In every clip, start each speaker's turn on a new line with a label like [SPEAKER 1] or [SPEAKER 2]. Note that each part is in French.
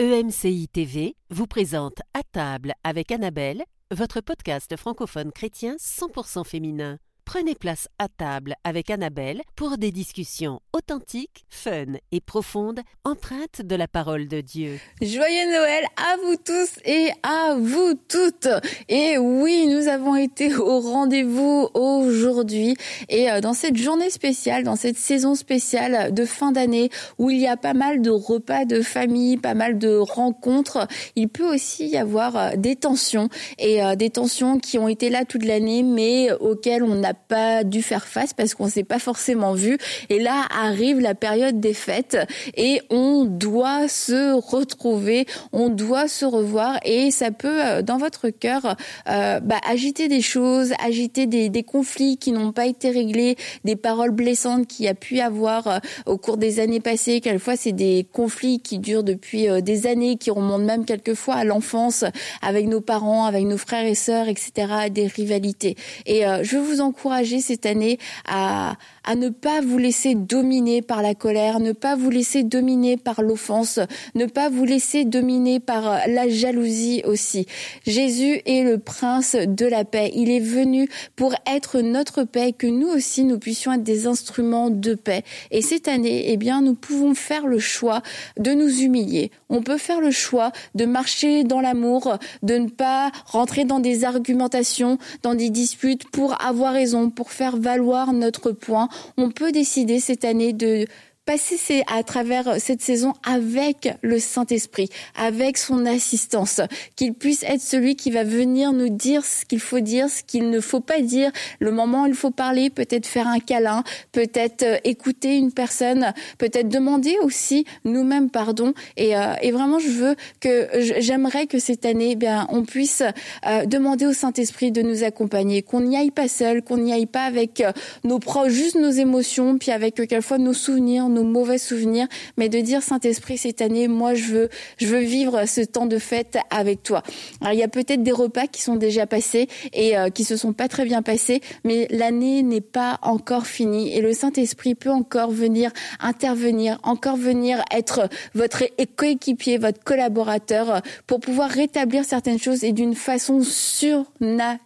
[SPEAKER 1] EMCI TV vous présente À table avec Annabelle, votre podcast francophone chrétien 100% féminin. Prenez place à table avec Annabelle pour des discussions authentiques, fun et profondes, empreintes de la parole de Dieu.
[SPEAKER 2] Joyeux Noël à vous tous et à vous toutes. Et oui, nous avons été au rendez-vous aujourd'hui et euh, dans cette journée spéciale, dans cette saison spéciale de fin d'année où il y a pas mal de repas de famille, pas mal de rencontres, il peut aussi y avoir euh, des tensions et euh, des tensions qui ont été là toute l'année mais auxquelles on n'a pas dû faire face parce qu'on s'est pas forcément vu. Et là arrive la période des fêtes et on doit se retrouver, on doit se revoir et ça peut euh, dans votre cœur euh, bah, agiter des choses, agiter des, des conflits qui n'ont pas été réglés, des paroles blessantes qu'il y a pu avoir euh, au cours des années passées. Quelquefois c'est des conflits qui durent depuis euh, des années, qui remontent même quelquefois à l'enfance avec nos parents, avec nos frères et sœurs, etc. Des rivalités. Et je vous encourage cette année à, à ne pas vous laisser dominer par la colère, ne pas vous laisser dominer par l'offense, ne pas vous laisser dominer par la jalousie aussi. Jésus est le prince de la paix. Il est venu pour être notre paix, que nous aussi nous puissions être des instruments de paix. Et cette année, eh bien, nous pouvons faire le choix de nous humilier. On peut faire le choix de marcher dans l'amour, de ne pas rentrer dans des argumentations, dans des disputes pour avoir raison pour faire valoir notre point. On peut décider cette année de passer à travers cette saison avec le Saint-Esprit, avec son assistance, qu'il puisse être celui qui va venir nous dire ce qu'il faut dire, ce qu'il ne faut pas dire, le moment où il faut parler, peut-être faire un câlin, peut-être euh, écouter une personne, peut-être demander aussi nous-mêmes pardon. Et, euh, et, vraiment, je veux que j'aimerais que cette année, eh bien, on puisse euh, demander au Saint-Esprit de nous accompagner, qu'on n'y aille pas seul, qu'on n'y aille pas avec euh, nos proches, juste nos émotions, puis avec quelquefois nos souvenirs, nos mauvais souvenirs, mais de dire Saint-Esprit cette année, moi je veux, je veux vivre ce temps de fête avec toi. Alors il y a peut-être des repas qui sont déjà passés et euh, qui se sont pas très bien passés, mais l'année n'est pas encore finie et le Saint-Esprit peut encore venir intervenir, encore venir être votre coéquipier, votre collaborateur pour pouvoir rétablir certaines choses et d'une façon surnaturelle.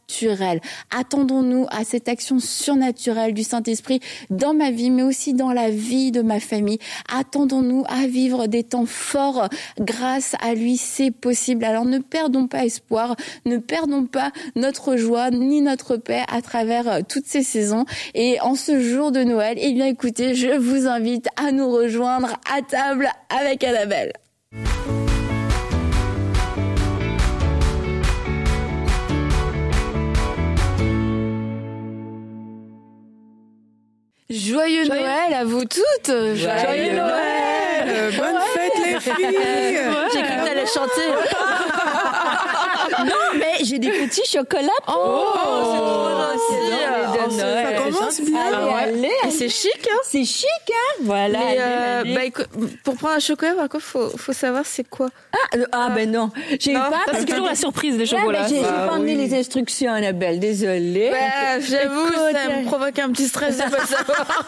[SPEAKER 2] Attendons-nous à cette action surnaturelle du Saint-Esprit dans ma vie, mais aussi dans la vie de ma famille. Attendons-nous à vivre des temps forts grâce à lui, c'est possible. Alors ne perdons pas espoir, ne perdons pas notre joie ni notre paix à travers euh, toutes ces saisons. Et en ce jour de Noël, eh bien écoutez, je vous invite à nous rejoindre à table avec Annabelle. Joyeux, Noël à vous toutes
[SPEAKER 3] Joyeux, Joyeux Noël, Noël. Bonne fête les filles.
[SPEAKER 2] J'ai cru que t'allais chanter.
[SPEAKER 4] Non, j'ai des petits chocolats pour
[SPEAKER 2] Oh, c'est trop gentil
[SPEAKER 3] Ça commence bien
[SPEAKER 4] Allez, allez,
[SPEAKER 2] C'est chic, hein
[SPEAKER 4] C'est chic, hein Voilà.
[SPEAKER 2] Mais
[SPEAKER 4] allez,
[SPEAKER 2] euh,
[SPEAKER 4] allez.
[SPEAKER 2] bah, écoute, pour prendre un chocolat, par contre, faut, faut savoir c'est quoi.
[SPEAKER 4] Ah, euh, ah, ben non. J'ai pas.
[SPEAKER 5] C'est toujours la surprise des chocolats.
[SPEAKER 4] j'ai pas emmené les instructions, Annabelle. Désolée.
[SPEAKER 2] Bah, j'avoue, ça me provoque un petit stress de pas savoir.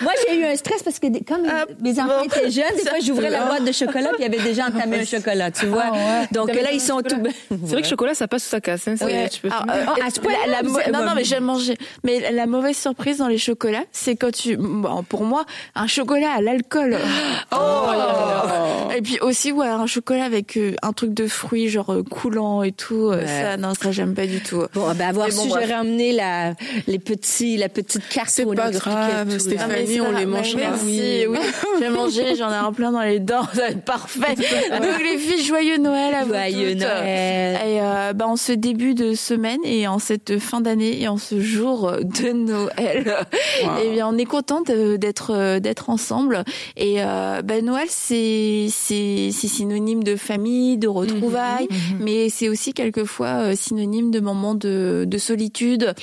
[SPEAKER 4] Moi, j'ai eu un stress parce que comme
[SPEAKER 2] Ah,
[SPEAKER 4] mes enfants étaient jeunes, des fois, j'ouvrais la boîte de chocolat puis il y avait déjà entamé un chocolat, tu vois. Donc là, ils sont tout.
[SPEAKER 5] C'est vrai que le chocolat, ça passe sous sa casse. C'est-
[SPEAKER 2] Ouais.
[SPEAKER 5] tu peux
[SPEAKER 2] Alors,
[SPEAKER 5] fumer.
[SPEAKER 2] euh,
[SPEAKER 4] Ah,
[SPEAKER 2] la- la
[SPEAKER 4] êtes-
[SPEAKER 2] non, non, mais j'aime manger. Mais la mauvaise surprise dans les chocolats, c'est quand tu, bon, pour moi, un chocolat à l'alcool. Oh, Et puis aussi, ouais, un chocolat avec euh, un truc de fruits, genre euh, coulant et tout. euh,
[SPEAKER 4] Ouais.
[SPEAKER 2] Ça, non, ça, j'aime pas du tout.
[SPEAKER 4] Bon, ben avoir
[SPEAKER 2] Mais bon,
[SPEAKER 4] su,
[SPEAKER 2] bref.
[SPEAKER 4] j'aurais emmené la, les petits, la petite carte
[SPEAKER 3] C'est
[SPEAKER 4] on
[SPEAKER 3] pas grave. Stéphane.
[SPEAKER 2] Ah,
[SPEAKER 3] on les mange pas.
[SPEAKER 2] Merci, oui. J'ai mangé, j'en ai un plein dans les dents, ça va être parfait. Donc les filles, joyeux Noël à vous
[SPEAKER 4] Joyeux
[SPEAKER 2] toutes.
[SPEAKER 4] Noël.
[SPEAKER 2] Et euh, bah, en ce début de semaine et en cette fin d'année et en ce jour de Noël, eh bien on est content de- d'être euh, d'être ensemble. Et euh, bah, Noël c'est c'est synonyme de famille, de retrouvailles, mais c'est aussi quelquefois euh, synonyme de moments de de solitude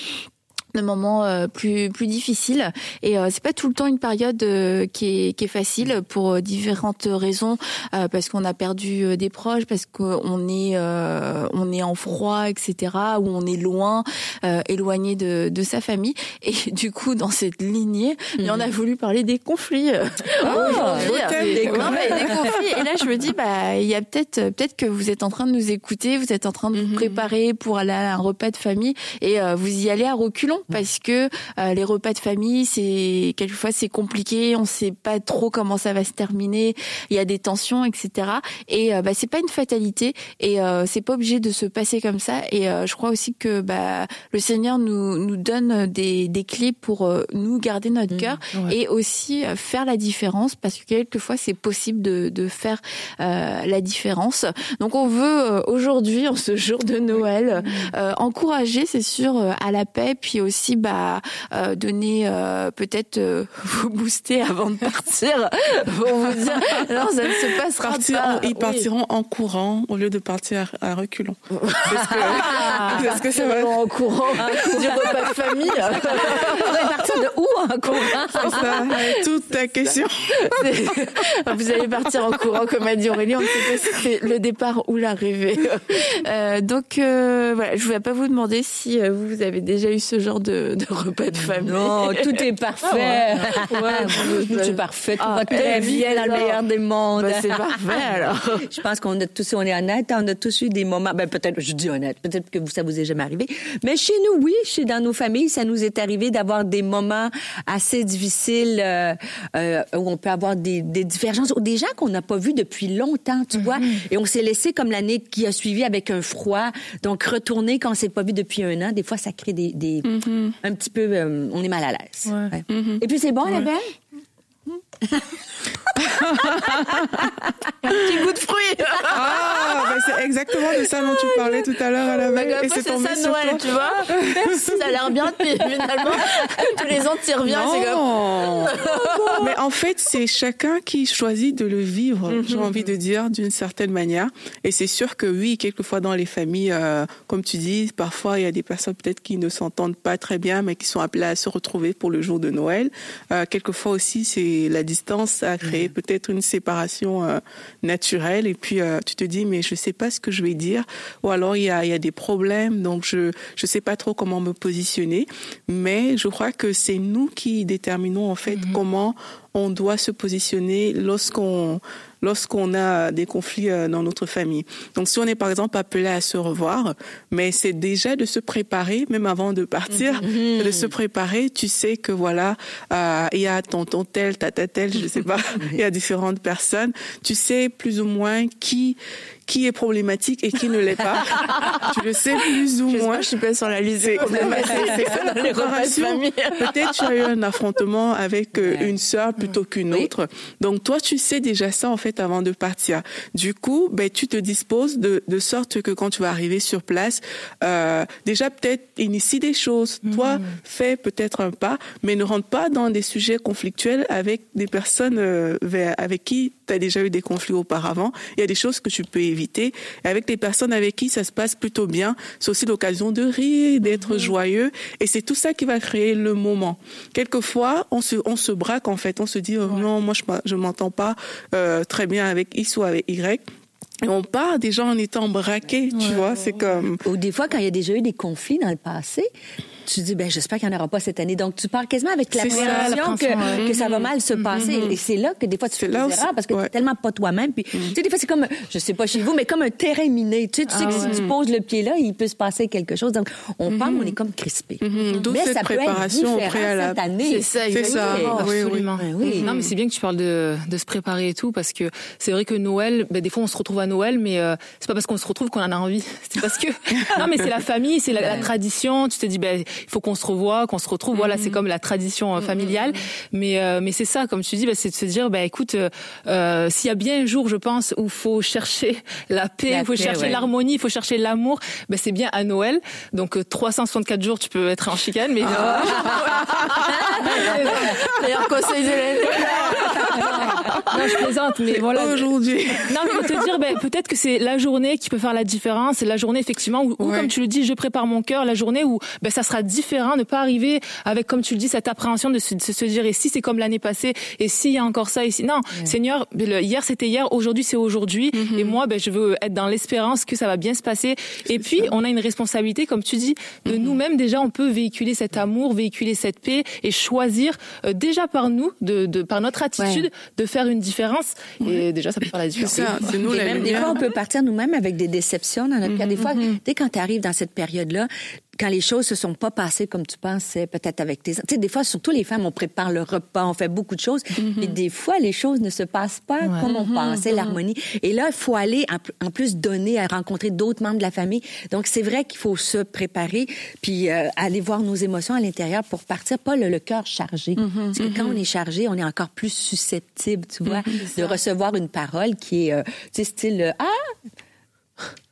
[SPEAKER 2] de moments euh, plus plus difficiles. Et euh, c'est pas tout le temps une période euh, qui est qui est facile pour euh, différentes raisons euh, parce qu'on a perdu euh, des proches parce qu'on est euh, on est en froid etc ou on est loin euh, éloigné de de sa famille. Et du coup dans cette lignée il y en a voulu parler des conflits aujourd'hui.
[SPEAKER 3] thème,
[SPEAKER 2] Des conflits, des conflits. et là je me dis bah il y a peut-être peut-être que vous êtes en train de nous écouter vous êtes en train de vous préparer pour aller à un repas de famille et euh, vous y allez à reculons parce que euh, les repas de famille, c'est quelquefois c'est compliqué, on sait pas trop comment ça va se terminer, il y a des tensions, etc. Et euh, bah, c'est pas une fatalité et euh, c'est pas obligé de se passer comme ça. Et euh, je crois aussi que bah, le Seigneur nous nous donne des, des clés pour euh, nous garder notre cœur et aussi euh, faire la différence parce que quelquefois c'est possible de, de faire euh, la différence. Donc on veut euh, aujourd'hui, en ce jour de Noël, euh, encourager, c'est sûr, euh, à la paix, puis aussi bah euh, donner euh, peut-être euh, vous booster avant de partir pour vous dire non ça ne se passera
[SPEAKER 3] Partir
[SPEAKER 2] pas.
[SPEAKER 3] en- ils
[SPEAKER 2] Oui.
[SPEAKER 3] partiront en courant au lieu de partir à, à reculons. Parce que,
[SPEAKER 2] Ah,
[SPEAKER 3] parce que ça va
[SPEAKER 2] en courant du repas de famille.
[SPEAKER 4] On va partir de où
[SPEAKER 3] c'est ça, toute ta question.
[SPEAKER 2] Vous allez partir en courant, comme a dit Aurélie. On ne sait pas si c'est le départ ou l'arrivée. Euh, donc euh, voilà, je ne vais pas vous demander si vous avez déjà eu ce genre de, de repas de famille.
[SPEAKER 4] Non, tout est parfait.
[SPEAKER 2] Ouais,
[SPEAKER 4] tout est parfait, tout
[SPEAKER 2] Ah,
[SPEAKER 4] va très bien dans le meilleur des mondes?
[SPEAKER 2] Bah, c'est parfait alors.
[SPEAKER 4] Je pense qu'on a tous, on est honnête, on a tous eu des moments, ben peut-être, je dis honnête, peut-être que ça vous est jamais arrivé, mais chez nous, oui, chez dans nos familles, ça nous est arrivé d'avoir des moments assez difficiles euh, euh, où on peut avoir des, des divergences ou des gens qu'on n'a pas vus depuis longtemps, tu vois, et on s'est laissé comme l'année qui a suivi avec un froid, donc retourner quand on s'est pas vu depuis un an, des fois ça crée des, des un petit peu, euh, on est mal à l'aise. Ouais. Et puis c'est bon, la belle.
[SPEAKER 2] Un petit goût de fruits.
[SPEAKER 3] Ah, bah, c'est exactement de ça dont tu parlais tout à l'heure à la
[SPEAKER 2] Bah,
[SPEAKER 3] veille.
[SPEAKER 2] après,
[SPEAKER 3] Et c'est tombé
[SPEAKER 2] ça
[SPEAKER 3] sur
[SPEAKER 2] Noël,
[SPEAKER 3] toi.
[SPEAKER 2] tu vois. Ça a l'air bien, puis finalement, tous les ans, tu reviens, comme.
[SPEAKER 3] Non. Mais en fait, c'est chacun qui choisit de le vivre,
[SPEAKER 2] Mhm.
[SPEAKER 3] j'ai envie de dire, d'une certaine manière. Et c'est sûr que oui, quelquefois dans les familles, euh, comme tu dis, parfois il y a des personnes peut-être qui ne s'entendent pas très bien, mais qui sont appelées à se retrouver pour le jour de Noël. Euh, quelquefois aussi, c'est la distance a créé
[SPEAKER 2] Mhm.
[SPEAKER 3] peut-être une séparation euh, naturelle. Et puis euh, tu te dis, mais je sais pas ce que je vais dire, ou alors il y a, il y a des problèmes, donc je je sais pas trop comment me positionner. Mais je crois que c'est nous qui déterminons en fait comment on doit se positionner lorsqu'on lorsqu'on a des conflits euh, dans notre famille. Donc si on est par exemple appelé à se revoir, mais c'est déjà de se préparer même avant de partir, de se préparer, tu sais que voilà, euh, il y a tonton tel, tata tel, je sais pas, il y a différentes personnes, tu sais plus ou moins qui qui est problématique et qui ne l'est pas. tu le sais plus ou moins.
[SPEAKER 2] je suis pas sur la liste des
[SPEAKER 3] C'est
[SPEAKER 2] problématiques.
[SPEAKER 3] c'est ça la. Peut-être tu as eu un affrontement avec euh, une sœur plutôt qu'une
[SPEAKER 4] Oui.
[SPEAKER 3] autre. Donc toi, tu sais déjà ça en fait avant de partir. Du coup, ben tu te disposes de, de sorte que quand tu vas arriver sur place, euh, déjà peut-être initie des choses. Toi, fais peut-être un pas, mais ne rentre pas dans des sujets conflictuels avec des personnes euh, avec qui tu as déjà eu des conflits auparavant. Il y a des choses que tu peux éviter. Et avec les personnes avec qui ça se passe plutôt bien, c'est aussi l'occasion de rire, d'être joyeux. Et c'est tout ça qui va créer le moment. Quelquefois, on se, on se braque en fait. On se dit, oh, non, moi je, je m'entends pas euh, très bien avec X ou avec Y. Et on part déjà en étant braqué, tu vois. C'est comme...
[SPEAKER 4] Ou des fois, quand il y a déjà eu des conflits dans le passé, tu dis, ben, j'espère qu'il n'y en aura pas cette année. Donc, tu pars quasiment avec
[SPEAKER 3] C'est ça,
[SPEAKER 4] l'appréhension que, que ça va mal se passer. Et c'est là que des fois, tu fais des erreurs parce que
[SPEAKER 3] c'est-
[SPEAKER 4] tu
[SPEAKER 3] ouais.
[SPEAKER 4] tellement pas toi-même. Puis, tu sais, des fois, c'est comme, je sais pas chez vous, mais comme un terrain miné. Tu sais, tu sais que si tu poses le pied là, il peut se passer quelque chose. Donc, on part, on est comme crispé. Mais
[SPEAKER 3] cette
[SPEAKER 4] ça peut être
[SPEAKER 3] préparation au
[SPEAKER 4] différent
[SPEAKER 3] préalable.
[SPEAKER 4] cette année.
[SPEAKER 2] C'est ça,
[SPEAKER 3] C'est ça.
[SPEAKER 2] exactement.
[SPEAKER 3] Oui, oui.
[SPEAKER 5] Absolument.
[SPEAKER 4] Ben oui.
[SPEAKER 5] Non, mais c'est bien que tu parles de, de se préparer et tout, parce que c'est vrai que Noël, ben, des fois on se retrouve à Noël, mais euh, c'est pas parce qu'on se retrouve qu'on en a envie. C'est parce que non, mais c'est la famille, c'est la, la tradition. Tu te dis, ben il faut qu'on se revoie, qu'on se retrouve. Voilà, c'est comme la tradition euh, familiale. Mais euh, mais c'est ça, comme tu dis, ben, c'est de se dire, ben écoute, euh, euh, s'il y a bien un jour, je pense, où faut chercher la paix, il faut chercher
[SPEAKER 4] ouais.
[SPEAKER 5] l'harmonie, il faut chercher l'amour, ben c'est bien à Noël. Donc euh, 364 jours, tu peux être en chicane, mais
[SPEAKER 2] Meilleur conseil de.
[SPEAKER 5] non, je plaisante, mais voilà.
[SPEAKER 3] Aujourd'hui.
[SPEAKER 5] Non, mais te dire, ben, peut-être que c'est la journée qui peut faire la différence. C'est la journée, effectivement, où, comme tu le dis, je prépare mon cœur. La journée où, ben, ça sera différent. Ne pas arriver avec, comme tu le dis, cette appréhension de se, de se dire, et si c'est comme l'année passée, et s'il y a encore ça, et si, non, Seigneur, le- hier c'était hier, aujourd'hui c'est aujourd'hui.
[SPEAKER 3] Mm-hmm.
[SPEAKER 5] Et moi, ben, je veux être dans l'espérance que ça va bien se passer. Et puis, on a une responsabilité, comme tu dis, de
[SPEAKER 3] Mm-hmm.
[SPEAKER 5] nous-mêmes. Déjà, on peut véhiculer cet amour, véhiculer cette paix et choisir, euh, déjà par nous, de, de, par notre attitude, de faire une différence. Et déjà, ça peut faire la
[SPEAKER 3] C'est
[SPEAKER 5] différence.
[SPEAKER 3] ça, c'est nous
[SPEAKER 4] Et
[SPEAKER 3] la
[SPEAKER 4] même des fois, on peut partir nous-mêmes avec des déceptions dans notre cas. Des fois, dès quand tu arrives dans cette période-là, quand les choses se sont pas passées comme tu pensais, peut-être avec tes... Tu sais, des fois, surtout les femmes, on prépare le repas, on fait beaucoup de choses, mais des fois, les choses ne se passent pas comme on pensait, l'harmonie. Et là, il faut aller, en pl- en plus, donner à rencontrer d'autres membres de la famille. Donc, c'est vrai qu'il faut se préparer, puis euh, aller voir nos émotions à l'intérieur pour partir, pas le, le cœur chargé. Parce que quand on est chargé, on est encore plus susceptible, tu vois, de recevoir une parole qui est, euh, tu sais, style, euh, ah,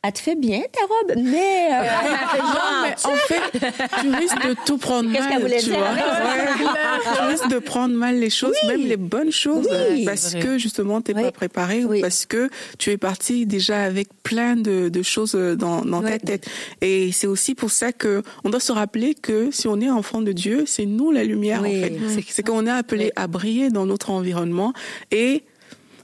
[SPEAKER 4] elle te fait bien ta robe, mais euh,
[SPEAKER 3] Non, mais en fait, tu risques de tout prendre
[SPEAKER 4] Qu'est-ce
[SPEAKER 3] mal,
[SPEAKER 4] qu'elle voulait
[SPEAKER 3] tu
[SPEAKER 4] dire?
[SPEAKER 3] vois. Ouais. tu risques de prendre mal les choses, même les bonnes choses,
[SPEAKER 4] Oui.
[SPEAKER 3] parce que justement t'es
[SPEAKER 4] Oui.
[SPEAKER 3] pas préparé
[SPEAKER 4] Oui.
[SPEAKER 3] ou parce que tu es parti déjà avec plein de, de choses dans, dans
[SPEAKER 4] Ouais.
[SPEAKER 3] ta tête. Et c'est aussi pour ça que on doit se rappeler que si on est enfant de Dieu, c'est nous la lumière
[SPEAKER 4] Oui.
[SPEAKER 3] en fait. C'est- C'est qu'on est appelé à briller dans notre environnement et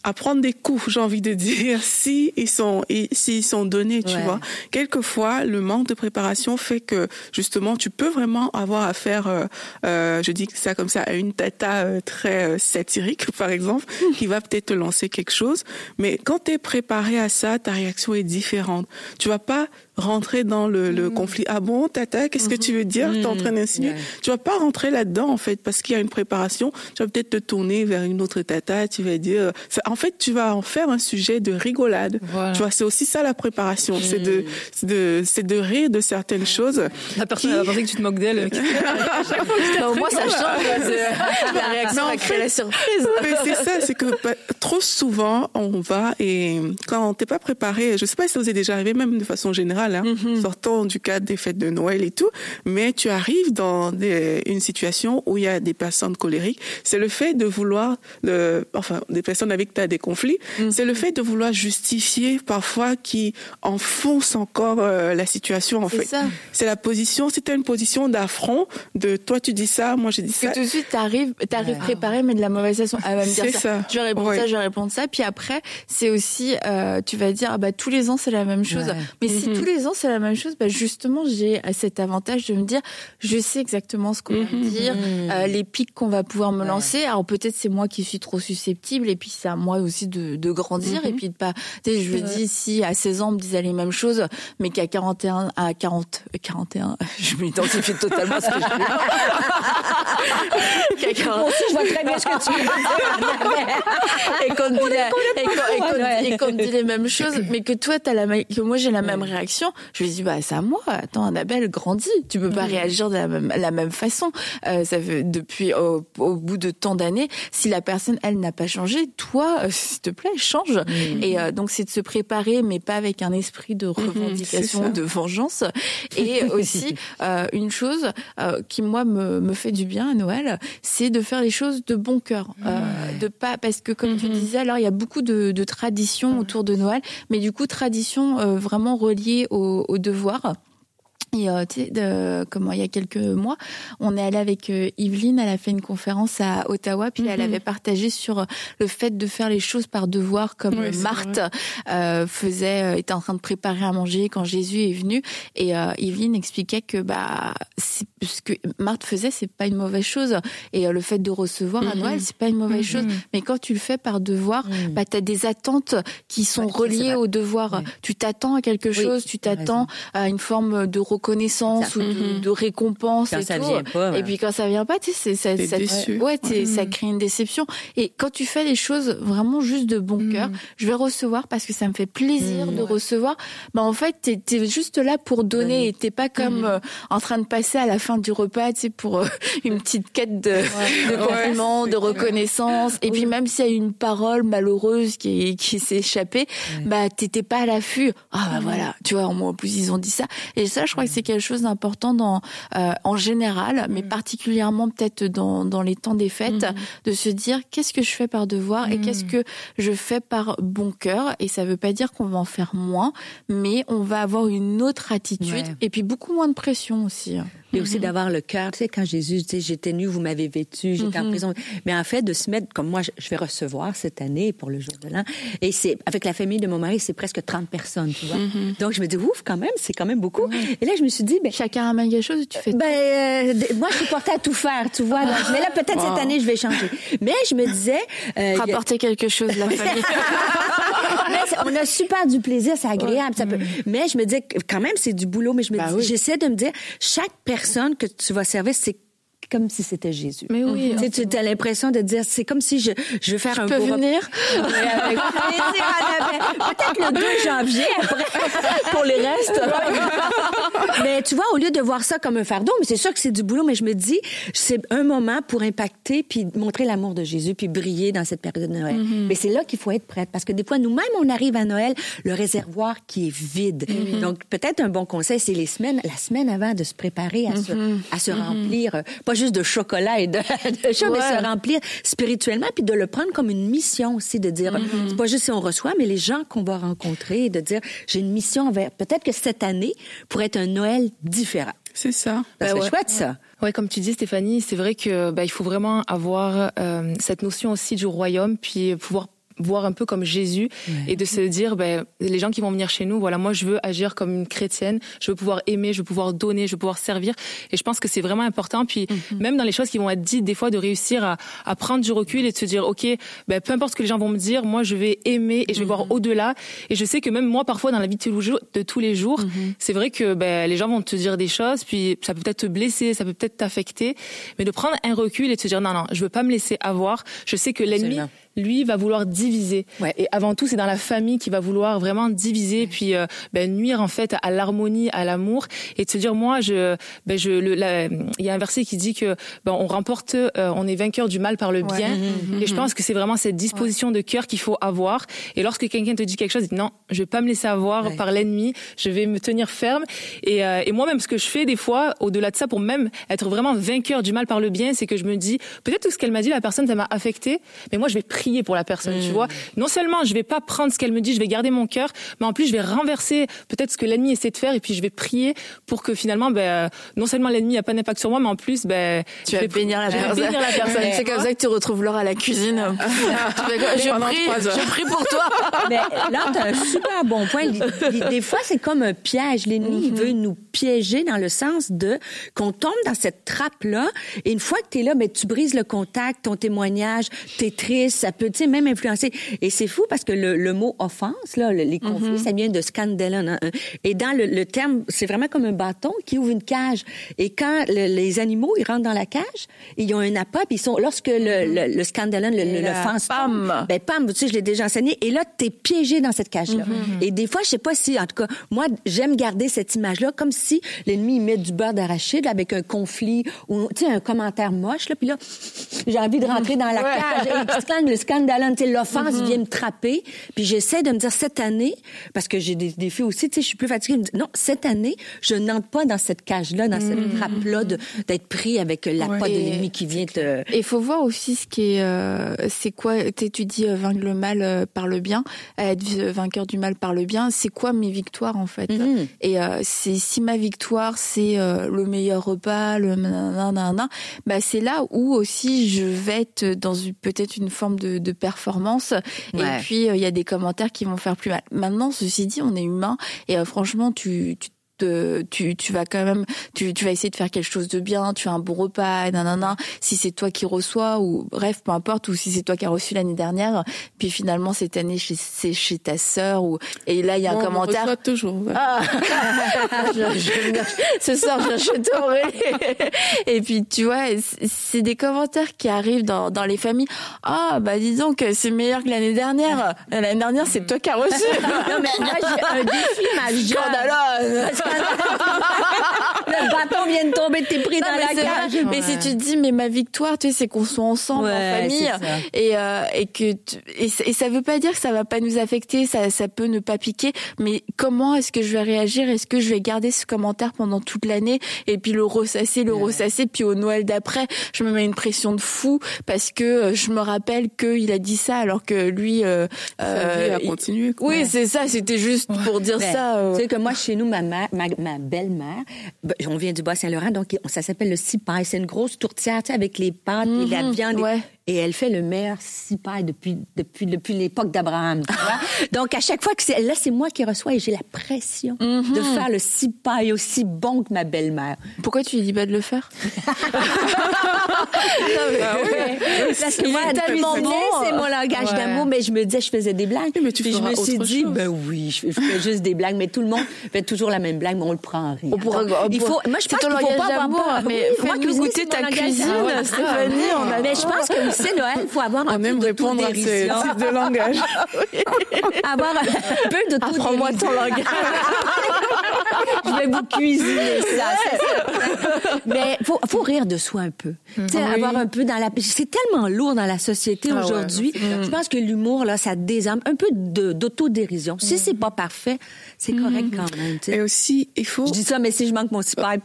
[SPEAKER 3] à prendre des coups, j'ai envie de dire, si ils sont, et s'ils sont donnés, tu
[SPEAKER 4] Ouais.
[SPEAKER 3] vois. Quelquefois, le manque de préparation fait que justement, tu peux vraiment avoir affaire, euh, euh, je dis ça comme ça, à une tata euh, très euh, satirique, par exemple, qui va peut-être te lancer quelque chose. Mais quand tu es préparé à ça, ta réaction est différente. Tu vas pas rentrer dans le, le conflit. Ah bon, tata, qu'est-ce que tu veux dire? T'es en train d'insinuer?
[SPEAKER 4] Ouais.
[SPEAKER 3] Tu vas pas rentrer là-dedans en fait, parce qu'il y a une préparation. Tu vas peut-être te tourner vers une autre tata. Tu vas dire, ça- en fait, tu vas en faire un sujet de rigolade.
[SPEAKER 5] Voilà.
[SPEAKER 3] Tu vois, c'est aussi ça la préparation. C'est de, c'est de, c'est de rire de certaines choses.
[SPEAKER 5] La personne elle va penser que tu te moques d'elle.
[SPEAKER 2] Au moins, ça change de- la réaction
[SPEAKER 3] en fait-
[SPEAKER 2] la surprise.
[SPEAKER 3] Mais c'est ça, c'est que bah, trop souvent on va et quand t'es pas préparé, je sais pas si ça vous est déjà arrivé, même de façon générale, hein, sortant du cadre des fêtes de Noël et tout, mais tu arrives dans des- une situation où il y a des personnes colériques. C'est le fait de vouloir, le, enfin des personnes avec qui t'as des conflits, c'est le fait de vouloir justifier parfois qui enfonce encore euh, la situation en
[SPEAKER 2] C'est
[SPEAKER 3] fait.
[SPEAKER 2] ça.
[SPEAKER 3] C'est la position, c'était une position d'affront de toi tu dis ça, moi j'ai dit ça.
[SPEAKER 2] Que tout de suite, t'arrives, t'arrives préparé, mais de la mauvaise façon. Elle va me dire
[SPEAKER 3] C'est
[SPEAKER 2] ça.
[SPEAKER 3] ça.
[SPEAKER 2] Je vais répondre
[SPEAKER 3] Ouais.
[SPEAKER 2] ça, je vais répondre ça. Puis après, c'est aussi, euh, tu vas dire, ah bah, tous les ans, c'est la même chose.
[SPEAKER 4] Ouais.
[SPEAKER 2] Mais si tous les ans, c'est la même chose, bah, justement, j'ai cet avantage de me dire, je sais exactement ce qu'on va me dire, euh, les pics qu'on va pouvoir me lancer. Alors peut-être c'est moi qui suis trop susceptible, et puis c'est à moi aussi de, de grandir, et puis de pas, tu sais, je me dis, si à 16 ans, on me disait les mêmes choses, mais qu'à 41, à 40, euh, 41, je m'identifie totalement à ce que je Qu'à 40,
[SPEAKER 4] moi aussi, je vois très bien ce que tu veux
[SPEAKER 2] et qu'on me dit, les mêmes choses, mais que toi, t'as la, même- que moi j'ai la même réaction, je lui dis, bah, c'est à moi. Attends, Annabelle, grandis. Tu peux pas réagir de la même, la même façon. Euh, ça fait, depuis, au, au bout de tant d'années, si la personne, elle n'a pas changé, toi, euh, s'il te plaît, change. Et euh, donc, c'est de se préparer, mais pas avec un esprit de revendication, de vengeance. Et aussi, euh, une chose qui, moi, me, me fait du bien à Noël, c'est de faire les choses de bon cœur. De pas, parce que comme tu disais, alors, il y a beaucoup de, de traditions autour de Noël, mais du coup, traditions vraiment reliées au, au devoir. Et euh, tu sais, de, comment il y a quelques mois, on est allé avec euh, Yveline, elle a fait une conférence à Ottawa, puis elle avait partagé sur euh, le fait de faire les choses par devoir, comme
[SPEAKER 3] Oui,
[SPEAKER 2] Marthe euh, faisait, était en train de préparer à manger quand Jésus est venu. Et Yveline expliquait que bah ce que Marthe faisait, c'est pas une mauvaise chose. Et le fait de recevoir à Noël, c'est pas une mauvaise chose. Mais quand tu le fais par devoir, bah t'as des attentes qui sont
[SPEAKER 4] Ouais,
[SPEAKER 2] reliées au devoir. Tu t'attends à quelque
[SPEAKER 4] Oui,
[SPEAKER 2] chose, tu t'attends à une forme de reconnaissance
[SPEAKER 4] Ça-
[SPEAKER 2] ou de, de récompense
[SPEAKER 4] Quand
[SPEAKER 2] et
[SPEAKER 4] ça
[SPEAKER 2] tout.
[SPEAKER 4] vient pas, ouais.
[SPEAKER 2] Et puis quand ça vient pas, tu sais, c'est ça, ça-
[SPEAKER 3] déçu.
[SPEAKER 2] ouais, t'es- ça crée une déception. Et quand tu fais les choses vraiment juste de bon cœur, je vais recevoir parce que ça me fait plaisir de recevoir. Bah en fait, t'es es juste là pour donner et t'es pas comme euh, en train de passer à la fin du repas, tu sais, pour euh, une petite quête de, de compliment, de reconnaissance. Et puis même s'il y a une parole malheureuse qui, qui s'est échappée, bah t'étais pas à l'affût. Ah bah voilà, tu vois, en plus ils ont dit ça. Et ça, je crois que c'est quelque chose d'important dans euh, en général, mais particulièrement peut-être dans dans les temps des fêtes, de se dire qu'est-ce que je fais par devoir et qu'est-ce que je fais par bon cœur. Et ça veut pas dire qu'on va en faire moins, mais on va avoir une autre attitude
[SPEAKER 4] Ouais.
[SPEAKER 2] et puis beaucoup moins de pression aussi.
[SPEAKER 4] Mais aussi d'avoir le cœur. Tu sais, quand Jésus dit, j'étais nu, vous m'avez vêtu, j'étais en prison. Mais en fait, de se mettre, comme moi, je vais recevoir cette année pour le jour de l'an. Et c'est, avec la famille de mon mari, c'est presque 30 personnes, tu vois. Donc, je me dis, ouf, quand même, c'est quand même beaucoup. Et là, je me suis dit, ben,
[SPEAKER 2] Chacun ramène quelque chose, tu fais
[SPEAKER 4] ben, euh, moi, je suis portée à tout faire, tu vois. Donc, mais là, peut-être cette année, je vais changer. Mais je me disais, euh, y a-
[SPEAKER 2] rapporter quelque chose la famille.
[SPEAKER 4] mais on a super du plaisir, c'est agréable. Ça peut... Mais je me dis quand même, c'est du boulot. Mais je me
[SPEAKER 2] Bah
[SPEAKER 4] dis,
[SPEAKER 2] oui.
[SPEAKER 4] j'essaie de me dire, chaque personne que tu vas servir, c'est comme si c'était Jésus.
[SPEAKER 5] Mais oui,
[SPEAKER 4] Tu sais, as l'impression de dire, c'est comme si je, je veux faire un
[SPEAKER 2] peux
[SPEAKER 4] beau
[SPEAKER 2] venir?
[SPEAKER 4] Avec. Peut-être le 2 janvier après, pour les restes. mais tu vois, au lieu de voir ça comme un fardeau, mais c'est sûr que c'est du boulot, mais je me dis, c'est un moment pour impacter puis montrer l'amour de Jésus puis briller dans cette période de Noël. Mais c'est là qu'il faut être prête parce que des fois, nous-mêmes, on arrive à Noël, le réservoir qui est vide. Donc, peut-être un bon conseil, c'est les semaines, la semaine avant de se préparer à se, à se remplir, euh, pas juste de chocolat et de, de choses, mais se remplir spirituellement puis de le prendre comme une mission aussi, de dire, c'est pas juste si on reçoit, mais les gens qu'on va rencontrer, de dire, j'ai une mission envers, peut-être que cette année pourrait être un Noël différent.
[SPEAKER 3] C'est ça.
[SPEAKER 4] Ça serait chouette, ça.
[SPEAKER 5] Ouais, comme tu dis, Stéphanie, c'est vrai que bah, il faut vraiment avoir euh, cette notion aussi du royaume, puis pouvoir voir un peu comme Jésus et de se dire ben les gens qui vont venir chez nous voilà moi je veux agir comme une chrétienne je veux pouvoir aimer je veux pouvoir donner je veux pouvoir servir. Et je pense que c'est vraiment important. Puis même dans les choses qui vont être dites des fois de réussir à, à prendre du recul et de se dire ok ben peu importe ce que les gens vont me dire moi je vais aimer et je vais voir au-delà. Et je sais que même moi parfois dans la vie de tous les jours, jours c'est vrai que ben les gens vont te dire des choses puis ça peut peut-être te blesser ça peut peut-être t'affecter. Mais de prendre un recul et de se dire non non je veux pas me laisser avoir. Je sais que l'ennemi. Lui va vouloir diviser.
[SPEAKER 4] Ouais.
[SPEAKER 5] Et avant tout, c'est dans la famille qui va vouloir vraiment diviser, puis euh, ben, nuire en fait à l'harmonie, à l'amour, et de se dire moi, je, ben, je, il y a un verset qui dit que ben, on remporte, euh, on est vainqueur du mal par le bien. Et je pense que c'est vraiment cette disposition de cœur qu'il faut avoir. Et lorsque quelqu'un te dit quelque chose, non, je vais pas me laisser avoir par l'ennemi, je vais me tenir ferme. Et, euh, et moi-même, ce que je fais des fois, au-delà de ça, pour même être vraiment vainqueur du mal par le bien, c'est que je me dis peut-être que ce qu'elle m'a dit, la personne, ça m'a affecté, mais moi, je vais prier pour la personne, tu vois. Non seulement je vais pas prendre ce qu'elle me dit, je vais garder mon cœur, mais en plus, je vais renverser peut-être ce que l'ennemi essaie de faire, et puis je vais prier pour que finalement, ben, euh, non seulement l'ennemi a pas d'impact sur moi, mais en plus, ben,
[SPEAKER 2] Tu
[SPEAKER 5] je
[SPEAKER 2] vas
[SPEAKER 5] vais
[SPEAKER 2] bénir la personne.
[SPEAKER 5] bénir la personne.
[SPEAKER 2] C'est comme ça que tu retrouves Laure à la cuisine. Je prie, je pour toi.
[SPEAKER 4] Mais là, tu as un super bon point. Des fois, c'est comme un piège. L'ennemi, il veut nous piéger dans le sens de qu'on tombe dans cette trappe-là. Et une fois que tu es là, mais tu brises le contact, ton témoignage, tu es triste, ça peut, tu sais, même influencer. Et c'est fou parce que le, le mot offense, là, le- les conflits, ça vient de scandalon. hein. Et dans le, le terme, c'est vraiment comme un bâton qui ouvre une cage. Et quand le- les animaux, ils rentrent dans la cage, ils ont un appât, puis ils sont, lorsque le, le, le scandalon, le, l'offense
[SPEAKER 2] pam!
[SPEAKER 4] ben pam, tu sais, je l'ai déjà enseigné. Et là, t'es piégé dans cette cage-là. Et des fois, je sais pas si, en tout cas, moi, j'aime garder cette image-là comme si l'ennemi il met du beurre d'arachide avec un conflit ou, tu sais, un commentaire moche, là, puis là, j'ai envie de rentrer dans la cage. Et le scandale, tu sais, l'offense vient me trapper. Puis j'essaie de me dire, cette année, parce que j'ai des défis aussi, tu sais, je suis plus fatiguée, je me dis, non, cette année, je n'entre pas dans cette cage-là, dans cette trappe-là de- d'être pris avec la
[SPEAKER 3] Ouais.
[SPEAKER 4] de l'ennemi qui vient te...
[SPEAKER 2] Et il faut voir aussi ce qui est, euh, c'est quoi, tu dis euh, vaincre le mal euh, par le bien, euh, être vainqueur du mal par le bien, c'est quoi mes victoires en fait?
[SPEAKER 4] Mhm.
[SPEAKER 2] Et euh, c'est si ma victoire c'est euh, le meilleur repas, le nanana, bah c'est là où aussi je vais être dans peut-être une forme de, de performance.
[SPEAKER 4] Ouais.
[SPEAKER 2] Et puis euh, il y a des commentaires qui vont faire plus mal. Maintenant, ceci dit, on est humain et euh, franchement, tu, tu te- tu, tu vas quand même, tu, tu vas essayer de faire quelque chose de bien, tu as un bon repas, nanana. Si c'est toi qui reçois ou bref, peu importe, ou si c'est toi qui as reçu l'année dernière, puis finalement cette année c'est chez ta sœur ou et là il y a un
[SPEAKER 3] Bon, on
[SPEAKER 2] commentaire.
[SPEAKER 3] reçoit toujours. ouais.
[SPEAKER 2] Ah, je, je- ce soir, je viens chez. Et puis, tu vois, c'est- des commentaires qui arrivent dans, dans les familles. Ah, bah, dis donc, c'est meilleur que l'année dernière. L'année dernière, c'est toi qui as reçu.
[SPEAKER 4] Non, mais moi, j'ai un défi majeur.
[SPEAKER 2] Scandaleux.
[SPEAKER 4] Le bâton vient de tomber, t'es pris
[SPEAKER 2] Non,
[SPEAKER 4] dans la cage.
[SPEAKER 2] vrai. Mais si tu te dis, mais ma victoire, tu sais, c'est qu'on soit ensemble
[SPEAKER 4] Ouais,
[SPEAKER 2] en famille,
[SPEAKER 4] c'est ça.
[SPEAKER 2] et euh, et que tu- et, ça veut pas dire que ça va pas nous affecter, ça ça peut ne pas piquer, mais comment est-ce que je vais réagir? Est-ce que je vais garder ce commentaire pendant toute l'année et puis le ressasser, le ressasser, puis au Noël d'après, je me mets une pression de fou parce que euh, je me rappelle qu'il a dit ça alors que lui, euh,
[SPEAKER 3] Sa
[SPEAKER 2] euh,
[SPEAKER 3] vie a
[SPEAKER 2] il-
[SPEAKER 3] continué. quoi.
[SPEAKER 2] oui, c'est ça. C'était juste pour dire ça. euh.
[SPEAKER 4] Tu sais que moi, chez nous, ma, mère, ma, ma belle-mère, ben, on vient du Bas-Saint-Laurent, donc ça s'appelle le cipaille. C'est une grosse tourtière, tu sais, avec les pâtes et la
[SPEAKER 2] Mhm,
[SPEAKER 4] viande.
[SPEAKER 2] ouais.
[SPEAKER 4] Et elle fait le meilleur cipaille depuis, depuis, depuis l'époque d'Abraham. donc, à chaque fois que c'est, là, c'est moi qui reçois et j'ai la pression de faire le cipaille aussi bon que ma belle-mère.
[SPEAKER 2] Pourquoi tu lui dis pas de le faire?
[SPEAKER 4] Parce que moi,
[SPEAKER 2] tellement bon.
[SPEAKER 4] c'est mon langage
[SPEAKER 2] Ouais.
[SPEAKER 4] d'amour, mais je me disais, je faisais des blagues.
[SPEAKER 3] Mais tu
[SPEAKER 4] Puis je me suis dit,
[SPEAKER 3] chose.
[SPEAKER 4] ben oui, je, fais juste des blagues, mais tout le monde fait toujours la même blague, mais on le prend en rire.
[SPEAKER 2] On pourra- on
[SPEAKER 4] il faut, moi, je pense qu'il faut pas avoir peur.
[SPEAKER 2] mais
[SPEAKER 4] Oui,
[SPEAKER 2] fais-nous goûter ta cuisine. Stéphanie, on a
[SPEAKER 4] Mais je pense que c'est Noël, il faut avoir un
[SPEAKER 3] On
[SPEAKER 4] peu
[SPEAKER 3] aime
[SPEAKER 4] de
[SPEAKER 3] répondre à ce
[SPEAKER 4] autodérision.
[SPEAKER 3] type de langage.
[SPEAKER 4] Avoir un peu de
[SPEAKER 2] Apprends-moi ton langage.
[SPEAKER 4] je vais vous cuisiner ça. ça. Mais faut, faut rire de soi un peu. Tu sais, avoir un peu dans la. C'est tellement lourd dans la société
[SPEAKER 3] Ah ouais,
[SPEAKER 4] aujourd'hui. je pense que l'humour là, ça désarme un peu d'autodérision. Si c'est pas parfait, c'est correct quand même. tu sais.
[SPEAKER 3] Et aussi, il faut,
[SPEAKER 4] Je dis ça, mais si je manque mon super,